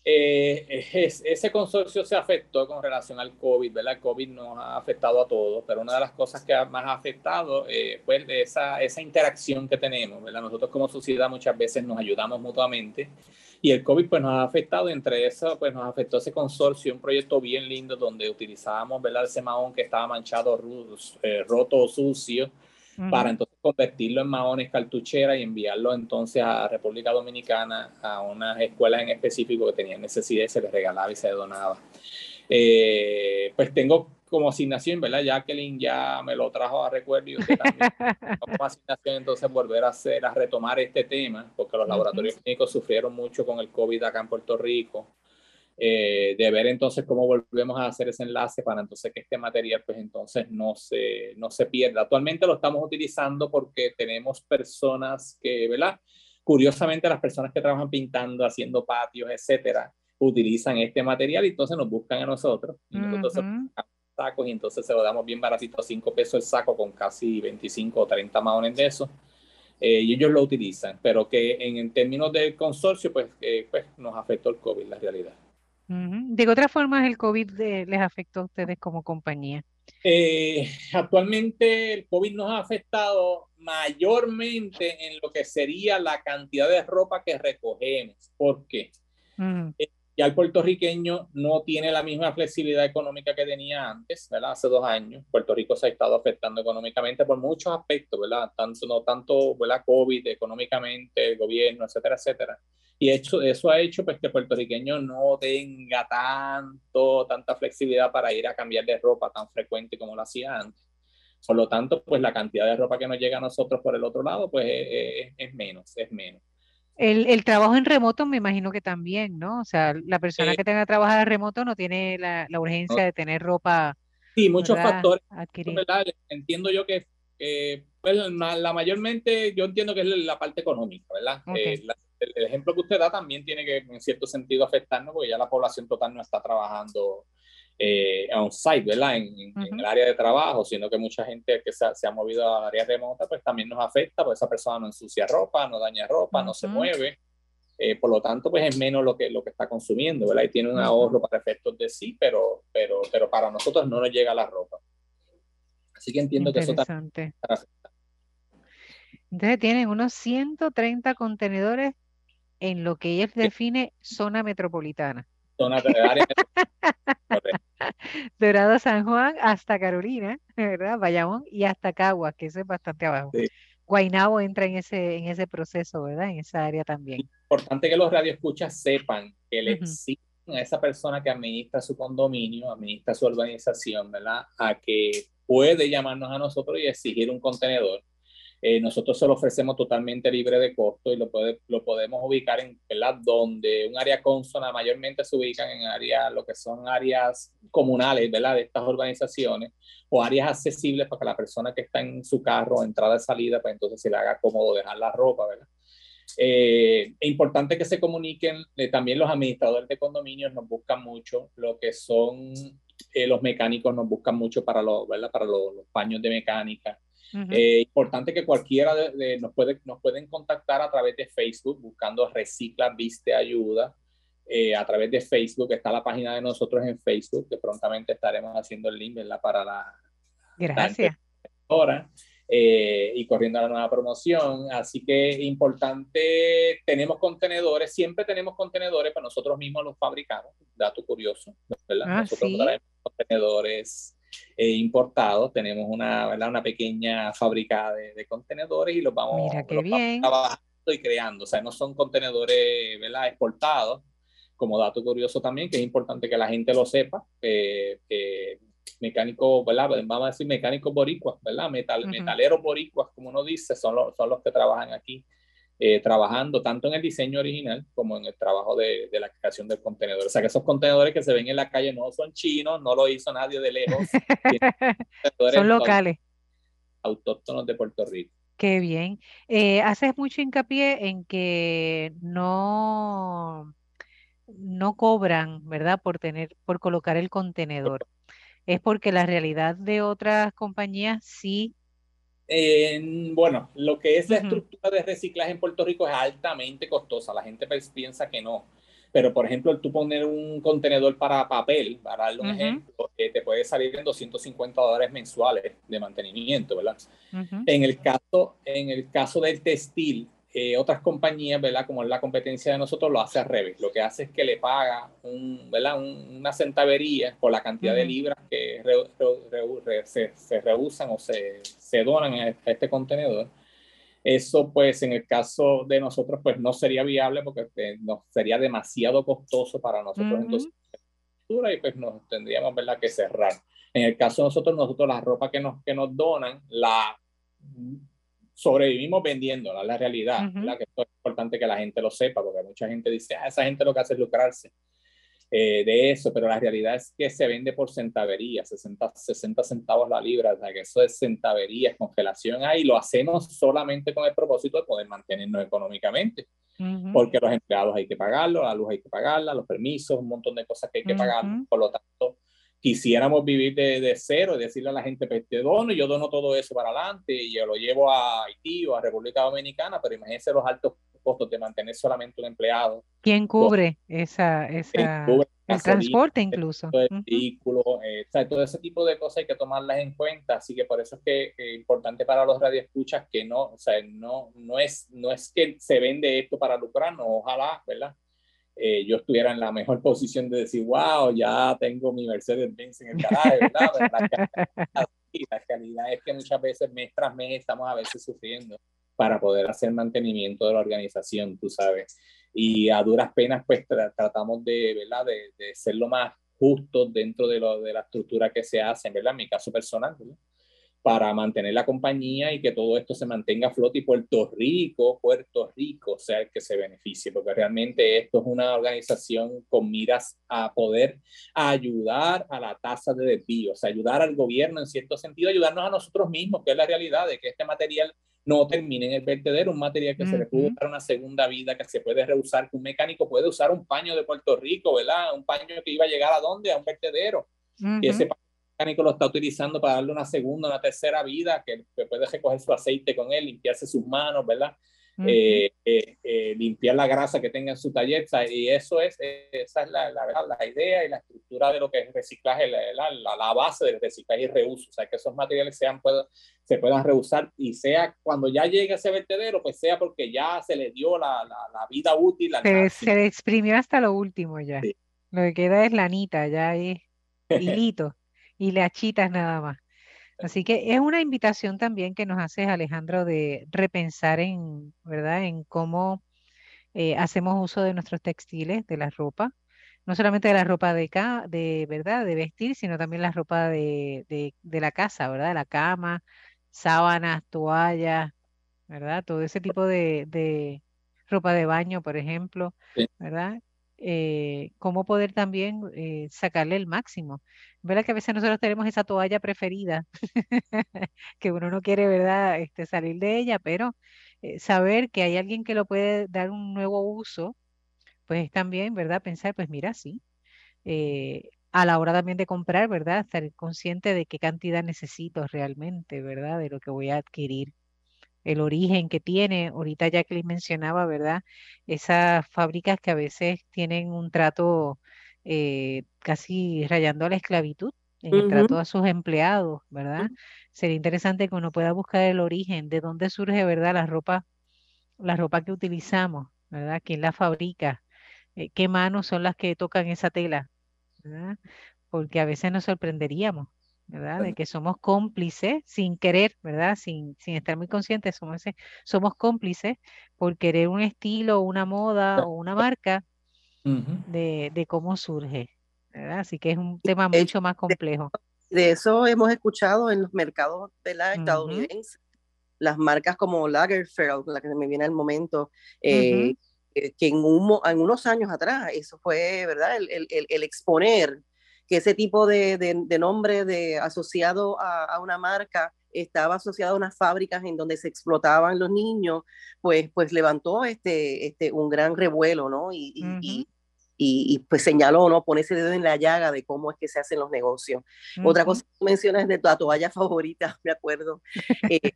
Eh, ese consorcio se afectó con relación al COVID, ¿verdad? El COVID nos ha afectado a todos, pero una de las cosas que más ha afectado eh, fue esa, esa interacción que tenemos, ¿verdad? Nosotros como sociedad muchas veces nos ayudamos mutuamente y el COVID pues nos ha afectado, entre eso pues nos afectó ese consorcio, un proyecto bien lindo donde utilizábamos, ¿verdad? Ese mahón que estaba manchado, eh, roto o sucio, para entonces convertirlo en maones cartuchera y enviarlo entonces a República Dominicana a unas escuelas en específico que tenían necesidad y se les regalaba y se donaba. Eh, pues tengo como asignación, ¿verdad? Jacqueline ya me lo trajo a recuerdo y usted también como asignación entonces volver a hacer, a retomar este tema, porque los laboratorios clínicos sufrieron mucho con el COVID acá en Puerto Rico. Eh, de ver entonces cómo volvemos a hacer ese enlace para entonces que este material pues entonces no se, no se pierda. Actualmente lo estamos utilizando porque tenemos personas que, ¿verdad? Curiosamente las personas que trabajan pintando, haciendo patios, etcétera, utilizan este material y entonces nos buscan a nosotros y nosotros sacos y entonces se lo damos bien baratito, 5 pesos el saco con casi 25 o 30 maones de eso. Eh, y ellos lo utilizan, pero que en, términos del consorcio, pues, eh, pues nos afectó el COVID, la realidad. ¿De qué otra forma el COVID les afectó a ustedes como compañía? Eh, actualmente el COVID nos ha afectado mayormente en lo que sería la cantidad de ropa que recogemos. ¿Por qué? Eh, ya el puertorriqueño no tiene la misma flexibilidad económica que tenía antes, ¿verdad? Hace dos años. Puerto Rico se ha estado afectando económicamente por muchos aspectos, ¿verdad? Tanto, no tanto, ¿verdad? COVID, económicamente, el gobierno, etcétera, etcétera. Y eso ha hecho pues, que el puertorriqueño no tenga tanto, tanta flexibilidad para ir a cambiar de ropa tan frecuente como lo hacía antes. Por lo tanto, pues la cantidad de ropa que nos llega a nosotros por el otro lado, pues es, es menos, es menos. El, el, trabajo en remoto me imagino que también, ¿no? O sea, la persona Eh, que tenga que trabajar en remoto no tiene la, la urgencia de tener ropa, sí, muchos ¿verdad? factores. Entiendo yo que eh, pues, la, mayormente, yo entiendo que es la parte económica, ¿verdad? Okay. Eh, la, el, ejemplo que usted da también tiene que, en cierto sentido, afectarnos porque ya la población total no está trabajando eh, on-site, ¿verdad? En, en, uh -huh. en, el área de trabajo, sino que mucha gente que se, se, ha movido a áreas remotas, pues también nos afecta, pues esa persona no ensucia ropa, no daña ropa, uh -huh. no se mueve, eh, por lo tanto, pues es menos lo que, lo que está consumiendo, ¿verdad? Y tiene un ahorro para efectos de sí, pero, pero, pero para nosotros no nos llega la ropa. Así que entiendo que eso también Entonces tienen unos 130 contenedores en lo que ella define zona metropolitana. Zona área Dorado San Juan hasta Carolina, ¿verdad? Bayamón y hasta Caguas, que eso es bastante abajo. Sí. Guaynabo entra en ese, en ese proceso, ¿verdad? En esa área también. Importante que los radioescuchas sepan que le exigen uh -huh. a esa persona que administra su condominio, administra su organización, ¿verdad? A que puede llamarnos a nosotros y exigir un contenedor. Eh, nosotros se lo ofrecemos totalmente libre de costo y lo, podemos ubicar en, ¿verdad? Donde un área consona mayormente se ubican en áreas, lo que son áreas comunales, ¿verdad? De estas organizaciones o áreas accesibles para que la persona que está en su carro, entrada y salida, pues entonces se le haga cómodo dejar la ropa, ¿verdad? Eh, es importante que se comuniquen, eh, también los administradores de condominios nos buscan mucho, lo que son los mecánicos nos buscan mucho para, lo, ¿verdad? para lo, los paños de mecánica. Uh -huh. eh, importante que cualquiera de, de, nos, puede, nos pueden contactar a través de Facebook buscando Recicla, Viste, Ayuda. Eh, a través de Facebook está la página de nosotros en Facebook, que prontamente estaremos haciendo el link ¿verdad? para la. Gracias. La eh, y corriendo a la nueva promoción. Así que importante, tenemos contenedores, siempre tenemos contenedores, pero nosotros mismos los fabricamos. Dato curioso, ¿verdad? Ah, nosotros ¿sí? traemos contenedores eh, importados, tenemos una, ¿verdad? una pequeña fábrica de, de contenedores y los vamos, Mira qué los vamos bien. trabajando y creando. O sea, no son contenedores ¿verdad? exportados. Como dato curioso también, que es importante que la gente lo sepa, eh, eh, mecánicos, ¿verdad? Vamos a decir mecánicos boricuas, ¿verdad? Metal, uh -huh. Metaleros boricuas, como uno dice, son los, son los que trabajan aquí, eh, trabajando tanto en el diseño original como en el trabajo de, de, la creación del contenedor. O sea, que esos contenedores que se ven en la calle no son chinos, no lo hizo nadie de lejos. son locales. Autóctonos de Puerto Rico. Qué bien. Eh, haces mucho hincapié en que no, no cobran, ¿verdad? Por tener, por colocar el contenedor es porque la realidad de otras compañías sí. Eh, bueno, lo que es la estructura de reciclaje en Puerto Rico es altamente costosa. La gente piensa que no. Pero, por ejemplo, tú poner un contenedor para papel, para darle un uh -huh. ejemplo, eh, te puede salir en 250 dólares mensuales de mantenimiento, ¿verdad? Uh -huh. En el caso, en el caso del textil, eh, otras compañías, ¿verdad? Como es la competencia de nosotros, lo hace al revés. Lo que hace es que le paga un, ¿verdad? Un, una centavería por la cantidad uh -huh. de libras que re, re, re, se, se, rehusan o se, se donan a este contenedor. Eso, pues, en el caso de nosotros, pues, no sería viable porque eh, nos sería demasiado costoso para nosotros. Entonces, y pues nos tendríamos, ¿verdad?, que cerrar. En el caso de nosotros, nosotros la ropa que nos, que nos donan, la sobrevivimos vendiéndola, la realidad, uh -huh. que esto es importante que la gente lo sepa, porque mucha gente dice, ah, esa gente lo que hace es lucrarse eh, de eso, pero la realidad es que se vende por centavería, 60, 60 centavos la libra, o sea, que eso es centavería, es congelación ahí, lo hacemos solamente con el propósito de poder mantenernos económicamente, uh -huh. porque los empleados hay que pagarlo, la luz hay que pagarla, los permisos, un montón de cosas que hay que uh -huh. pagar, por lo tanto, quisiéramos vivir de, de, cero y decirle a la gente, pues te dono y yo dono todo eso para adelante y yo lo llevo a Haití o a República Dominicana, pero imagínense los altos costos de mantener solamente un empleado. ¿Quién cubre esa, esa cubre el transporte incluso? El vehículo, uh -huh. eh, o sea, todo ese tipo de cosas hay que tomarlas en cuenta, así que por eso es que es eh, importante para los radioescuchas que no, o sea, no, no, es, no es que se vende esto para lucrarnos, ojalá, ¿verdad? Eh, yo estuviera en la mejor posición de decir, wow, ya tengo mi Mercedes-Benz en el garaje, ¿verdad? La, realidad, es que muchas veces mes tras mes estamos a veces sufriendo para poder hacer mantenimiento de la organización, tú sabes. Y a duras penas, pues tra tratamos de, ¿verdad? De, de, ser lo más justos dentro de, lo, de la estructura que se hace, ¿verdad? En mi caso personal, ¿verdad? Para mantener la compañía y que todo esto se mantenga a flote y Puerto Rico, Puerto Rico sea el que se beneficie, porque realmente esto es una organización con miras a poder ayudar a la tasa de desvío, o sea, ayudar al gobierno en cierto sentido, ayudarnos a nosotros mismos, que es la realidad de que este material no termine en el vertedero, un material que se le puede dar una segunda vida, que se puede reusar, que un mecánico puede usar un paño de Puerto Rico, ¿verdad? Un paño que iba a llegar a dónde? A un vertedero. Y ese paño mecánico lo está utilizando para darle una segunda, una tercera vida, que, puede recoger su aceite con él, limpiarse sus manos, ¿verdad? Eh, eh, eh, limpiar la grasa que tenga en su taller. Y eso es, esa es la, la, la, idea y la estructura de lo que es reciclaje, la, base del reciclaje y reuso. O sea, que esos materiales sean, puedan, se puedan reusar y sea cuando ya llegue ese vertedero, pues sea porque ya se le dio la, vida útil. Se, se, le exprimió hasta lo último ya. Lo que queda es lanita, ya es hilito y le achitas nada más. Así que es una invitación también que nos haces, Alejandro, de repensar en, ¿verdad? En cómo eh, hacemos uso de nuestros textiles, de la ropa, no solamente de la ropa de, de verdad, de vestir, sino también la ropa de, de, la casa, ¿verdad? La cama, sábanas, toallas, ¿verdad? Todo ese tipo de, de ropa de baño, por ejemplo, ¿verdad? Eh, cómo poder también eh, sacarle el máximo. ¿Verdad que a veces nosotros tenemos esa toalla preferida que uno no quiere, ¿verdad?, este, salir de ella, pero eh, saber que hay alguien que lo puede dar un nuevo uso, pues también, ¿verdad?, pensar, pues mira, sí. a la hora también de comprar, ¿verdad? Estar consciente de qué cantidad necesito realmente, ¿verdad? De lo que voy a adquirir el origen que tiene. Ahorita Jacqueline mencionaba, ¿verdad? Esas fábricas que a veces tienen un trato eh, casi rayando a la esclavitud en el trato a sus empleados, ¿verdad? Sería interesante que uno pueda buscar el origen, de dónde surge, ¿verdad? La ropa, la ropa que utilizamos, ¿verdad? ¿Quién la fabrica? Eh, ¿Qué manos son las que tocan esa tela? ¿verdad? Porque a veces nos sorprenderíamos ¿verdad? De que somos cómplices sin querer, ¿verdad? Sin, sin estar muy conscientes, somos, somos cómplices por querer un estilo, una moda o una marca de, de, cómo surge, ¿verdad? Así que es un tema mucho más complejo. De, eso hemos escuchado en los mercados ¿verdad? estadounidenses, las marcas como Lagerfeld, la que me viene al momento, eh, que en, un, en, unos años atrás, eso fue, ¿verdad? El, el, el exponer que ese tipo de, de, nombre de, asociado a, una marca estaba asociado a unas fábricas en donde se explotaban los niños, pues, pues levantó este, este, un gran revuelo, ¿no? Y, pues señaló, ¿no? Pone ese dedo en la llaga de cómo es que se hacen los negocios. Otra cosa que mencionas de tu toalla favorita, me acuerdo. Eh,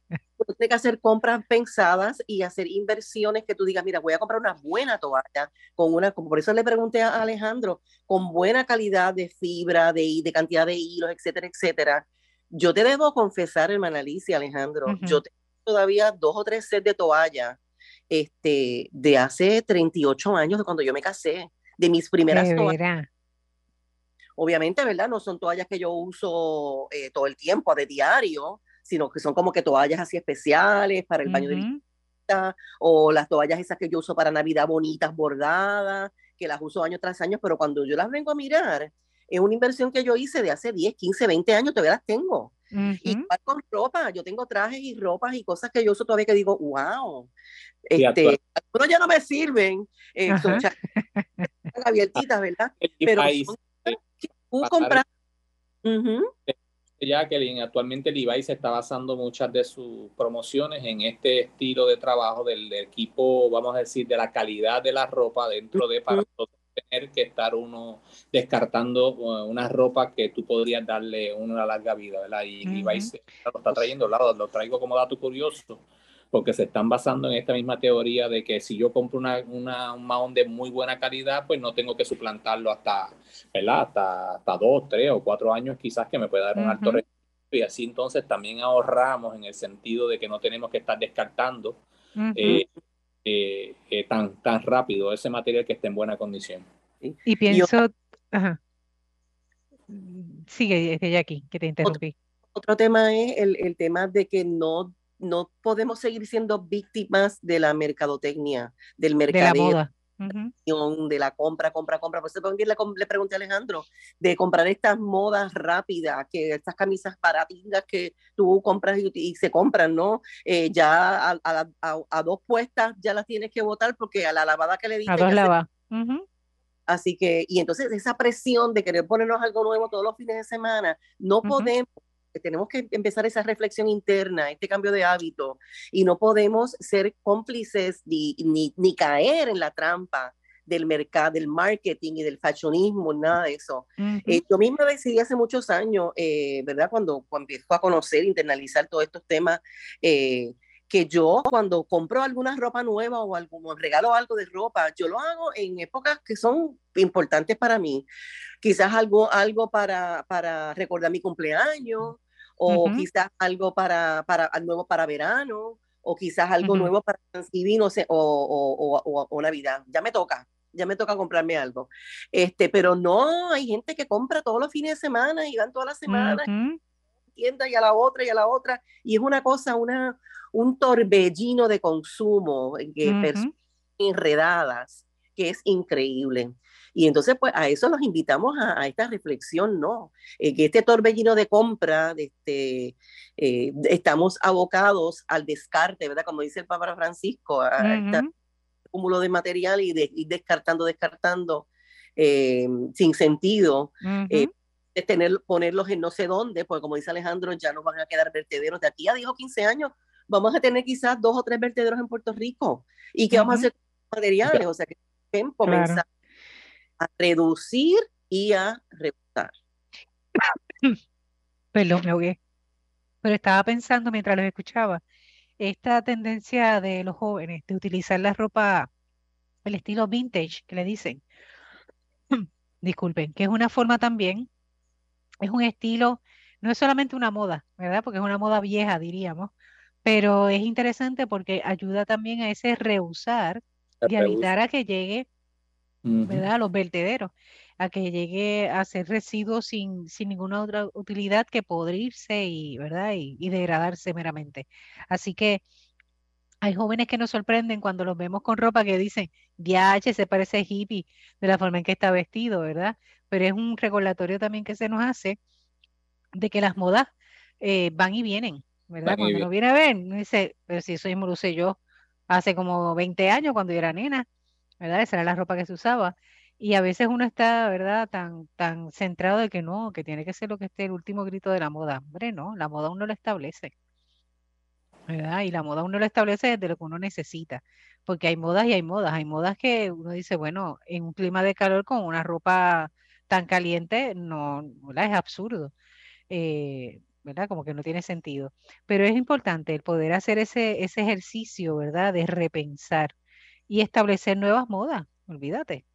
tiene que hacer compras pensadas y hacer inversiones que tú digas, mira, voy a comprar una buena toalla, con una, como por eso le pregunté a Alejandro, con buena calidad de fibra, de, de cantidad de hilos, etcétera, etcétera. Yo te debo confesar, hermana Alicia, Alejandro, yo tengo todavía dos o tres sets de toalla este, de hace 38 años, de cuando yo me casé de mis primeras toallas. Obviamente, ¿verdad? No son toallas que yo uso eh, todo el tiempo, de diario, sino que son como que toallas así especiales para el baño de visita, o las toallas esas que yo uso para Navidad bonitas, bordadas, que las uso año tras año, pero cuando yo las vengo a mirar, es una inversión que yo hice de hace 10, 15, 20 años, todavía las tengo. Y con ropa, yo tengo trajes y ropas y cosas que yo uso todavía que digo, wow, este, algunos ya no me sirven, eh, son abiertitas, ¿verdad? Pero tú compras. Jacqueline, actualmente Levi se está basando muchas de sus promociones en este estilo de trabajo del, equipo, vamos a decir, de la calidad de la ropa dentro de para tener que estar uno descartando uh, una ropa que tú podrías darle una larga vida, ¿verdad? Y Levi se lo está trayendo, lado, lo traigo como dato curioso porque se están basando en esta misma teoría de que si yo compro una, una, un mahón de muy buena calidad, pues no tengo que suplantarlo hasta, ¿verdad? Hasta, hasta dos, tres o cuatro años quizás que me pueda dar un alto rendimiento y así entonces también ahorramos en el sentido de que no tenemos que estar descartando eh, eh, eh, tan, tan rápido ese material que esté en buena condición. Y pienso... Ajá. Sigue, Jackie, que te interrumpí. Otro, tema es el, el tema de que no no podemos seguir siendo víctimas de la mercadotecnia, del mercadeo. De la moda. de la compra, compra, compra. Por eso le, le pregunté a Alejandro de comprar estas modas rápidas, que estas camisas baratingas que tú compras y, se compran, ¿no? Eh, ya a, dos puestas ya las tienes que votar porque a la lavada que le diste. A dos lavadas. Así que, y entonces esa presión de querer ponernos algo nuevo todos los fines de semana, no podemos tenemos que empezar esa reflexión interna, este cambio de hábito, y no podemos ser cómplices ni, ni, ni caer en la trampa del mercado, del marketing y del fashionismo, nada de eso. Eh, yo misma decidí hace muchos años, eh, ¿verdad? Cuando, cuando empiezo a conocer, internalizar todos estos temas, eh, que yo cuando compro alguna ropa nueva o algún regalo algo de ropa, yo lo hago en épocas que son importantes para mí. Quizás algo, algo para, para recordar mi cumpleaños, o quizás algo para, para, nuevo para verano, o quizás algo nuevo para Thanksgiving o, o, o, o, Navidad. Ya me toca, ya me toca comprarme algo. Este, pero no, hay gente que compra todos los fines de semana y van todas las semanas, tienda y a la otra y a la otra, y es una cosa, una, un torbellino de consumo, que personas enredadas, que es increíble. Y entonces, pues a eso los invitamos a, esta reflexión, ¿no? Eh, que este torbellino de compra, este, eh, estamos abocados al descarte, ¿verdad? Como dice el Papa Francisco, a, este cúmulo de material y de descartando, descartando eh, sin sentido. de tener, ponerlos en no sé dónde, porque como dice Alejandro, ya nos van a quedar vertederos. De aquí a 10 o 15 años vamos a tener quizás dos o tres vertederos en Puerto Rico. ¿Y qué vamos a hacer con materiales? O sea, que comenzar a reducir y a reducir. Perdón, me ahogué. Pero estaba pensando mientras los escuchaba, esta tendencia de los jóvenes de utilizar la ropa, el estilo vintage, que le dicen, disculpen, que es una forma también, es un estilo, no es solamente una moda, ¿verdad? Porque es una moda vieja, diríamos, pero es interesante porque ayuda también a ese reusar y evitar a que llegue ¿verdad? A los vertederos, a que llegue a ser residuos sin, sin ninguna otra utilidad que podrirse y, ¿verdad? Y, degradarse meramente. Así que hay jóvenes que nos sorprenden cuando los vemos con ropa que dicen, diache, se parece hippie de la forma en que está vestido, ¿verdad? Pero es un recordatorio también que se nos hace de que las modas eh, van y vienen, ¿verdad? cuando uno viene a ver, dice, pero si lo usé yo hace como 20 años cuando yo era nena, ¿verdad? Esa era la ropa que se usaba. Y a veces uno está, ¿verdad?, tan, tan centrado de que no, que tiene que ser lo que esté el último grito de la moda. Hombre, no, la moda uno lo establece. ¿verdad? Y la moda uno lo establece desde lo que uno necesita, porque hay modas y hay modas. Hay modas que uno dice, bueno, en un clima de calor con una ropa tan caliente, no, Es absurdo, eh, ¿verdad? Como que no tiene sentido. Pero es importante el poder hacer ese, ese ejercicio, ¿verdad? De repensar y establecer nuevas modas, olvídate.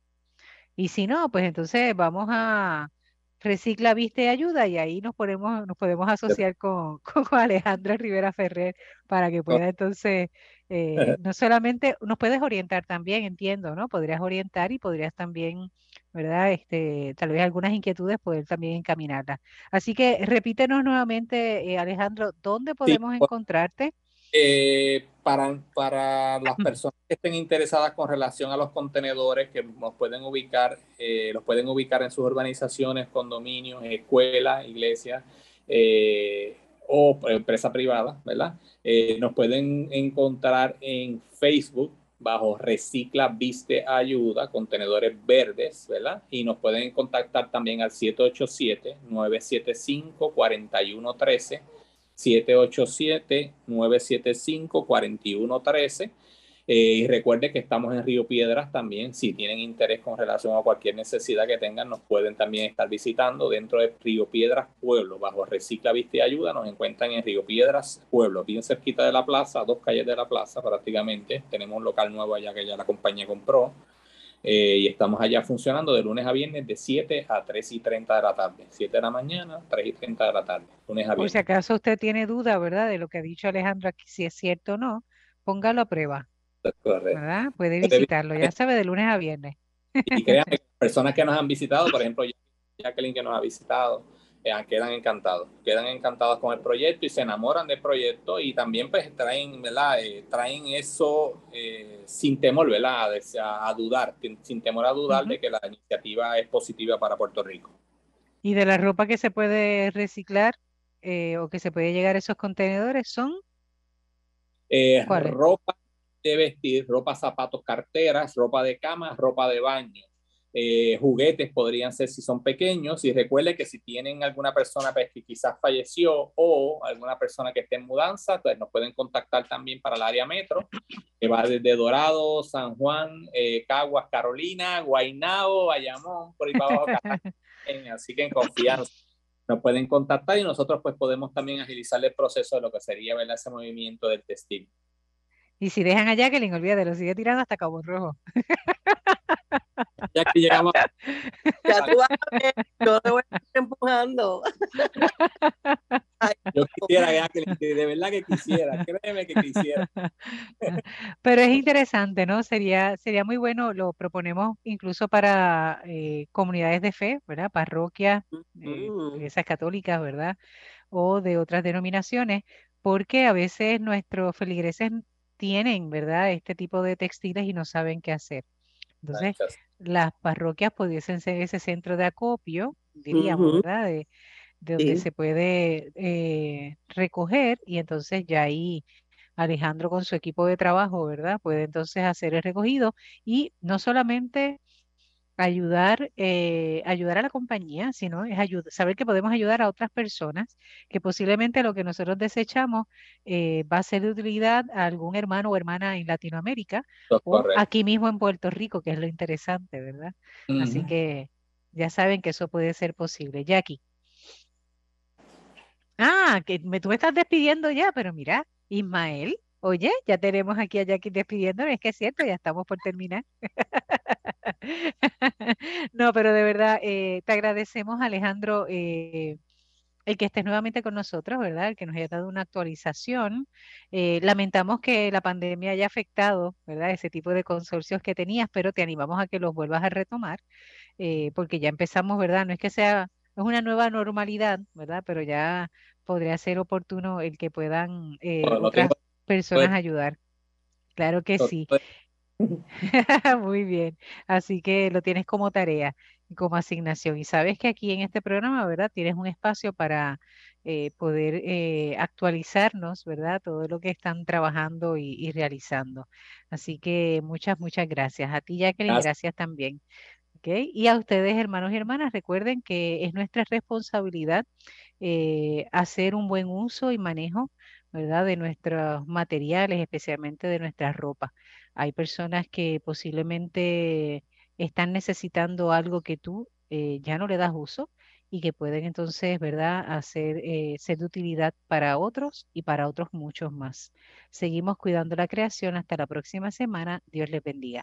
Y si no, pues entonces vamos a recicla, viste y ayuda y ahí nos podemos, nos podemos asociar con, con Alejandra Rivera Ferrer para que pueda entonces, eh, no solamente, nos puedes orientar también, entiendo, ¿no? Podrías orientar y podrías también, ¿verdad? Este, tal vez algunas inquietudes poder también encaminarlas. Así que repítenos nuevamente, eh, Alejandro, ¿dónde podemos encontrarte? Eh, para, para las personas que estén interesadas con relación a los contenedores, que nos pueden ubicar, eh, los pueden ubicar en sus urbanizaciones, condominios, escuelas, iglesias eh, o empresa privada, ¿verdad? nos pueden encontrar en Facebook bajo Recicla Viste Ayuda, contenedores verdes, ¿verdad? Y nos pueden contactar también al 787-975-4113 787-975-4113. Eh, y recuerde que estamos en Río Piedras también. Si tienen interés con relación a cualquier necesidad que tengan, nos pueden también estar visitando dentro de Río Piedras Pueblo, bajo Recicla Vista y Ayuda. Nos encuentran en Río Piedras Pueblo, bien cerquita de la plaza, dos calles de la plaza prácticamente. Tenemos un local nuevo allá que ya la compañía compró. Eh, y estamos allá funcionando de lunes a viernes de 7 a 3 y 30 de la tarde. 7 de la mañana, 3 y 30 de la tarde. Lunes a viernes. Por si acaso usted tiene duda, ¿verdad? De lo que ha dicho Alejandro aquí, si es cierto o no, póngalo a prueba. Correcto. ¿verdad? Puede visitarlo, ya sabe, de lunes a viernes. Y créanme, personas que nos han visitado, por ejemplo, Jacqueline que nos ha visitado, quedan encantados, quedan encantados con el proyecto y se enamoran del proyecto y también pues traen, ¿verdad? traen eso sin temor, ¿verdad? A, dudar, sin temor a dudar de que la iniciativa es positiva para Puerto Rico. ¿Y de la ropa que se puede reciclar o que se puede llegar a esos contenedores son? ropa de vestir, ropa, zapatos, carteras, ropa de cama, ropa de baño. Eh, juguetes podrían ser si son pequeños y recuerde que si tienen alguna persona pues, que quizás falleció o alguna persona que esté en mudanza, pues nos pueden contactar también para el área metro, que va desde Dorado, San Juan, eh, Caguas, Carolina, Guaynabo, Bayamón, por ahí para abajo. así que en confianza nos pueden contactar y nosotros pues podemos también agilizar el proceso de lo que sería ¿verdad? ese movimiento del textil. Y si dejan a Jacqueline, olvídate, lo sigue tirando hasta Cabo Rojo. Ya que llegamos. Ya tú vas a ver, yo te voy a estar empujando. yo quisiera, de verdad que quisiera, créeme que quisiera. Pero es interesante, ¿no? Sería, sería muy bueno, lo proponemos incluso para eh, comunidades de fe, ¿verdad? Parroquias, eh, iglesias católicas, ¿verdad? O de otras denominaciones, porque a veces nuestros feligreses tienen, ¿verdad? Este tipo de textiles y no saben qué hacer. Entonces, las parroquias pudiesen ser ese centro de acopio, diríamos, ¿verdad? De, donde se puede eh, recoger y entonces ya ahí Alejandro con su equipo de trabajo, ¿verdad? Puede entonces hacer el recogido y no solamente ayudar, eh, ayudar a la compañía, sino es saber que podemos ayudar a otras personas, que posiblemente lo que nosotros desechamos eh, va a ser de utilidad a algún hermano o hermana en Latinoamérica o aquí mismo en Puerto Rico, que es lo interesante, ¿verdad? Así que ya saben que eso puede ser posible. Jackie. Ah, que me, tú me estás despidiendo ya, pero mira, Ismael, oye, ya tenemos aquí a Jackie despidiéndonos, es que es cierto, ya estamos por terminar. no, pero de verdad, eh, te agradecemos, Alejandro, eh, el que estés nuevamente con nosotros, ¿verdad? El que nos haya dado una actualización. Eh, lamentamos que la pandemia haya afectado, ¿verdad? Ese tipo de consorcios que tenías, pero te animamos a que los vuelvas a retomar, porque ya empezamos, ¿verdad? No es que sea, es una nueva normalidad, ¿verdad? Pero ya podría ser oportuno el que puedan otras personas ayudar. Claro que sí. Muy bien. Así que lo tienes como tarea y como asignación. Y sabes que aquí en este programa, ¿verdad? Tienes un espacio para eh, poder eh, actualizarnos, ¿verdad? Todo lo que están trabajando y, realizando. Así que muchas, muchas gracias. A ti, Jacqueline, gracias, gracias también. ¿Okay? Y a ustedes, hermanos y hermanas, recuerden que es nuestra responsabilidad eh, hacer un buen uso y manejo, ¿verdad? De nuestros materiales, especialmente de nuestra ropa. Hay personas que posiblemente están necesitando algo que tú eh, ya no le das uso y que pueden entonces, ¿verdad?, hacer, eh, ser de utilidad para otros y para otros muchos más. Seguimos cuidando la creación. Hasta la próxima semana. Dios les bendiga.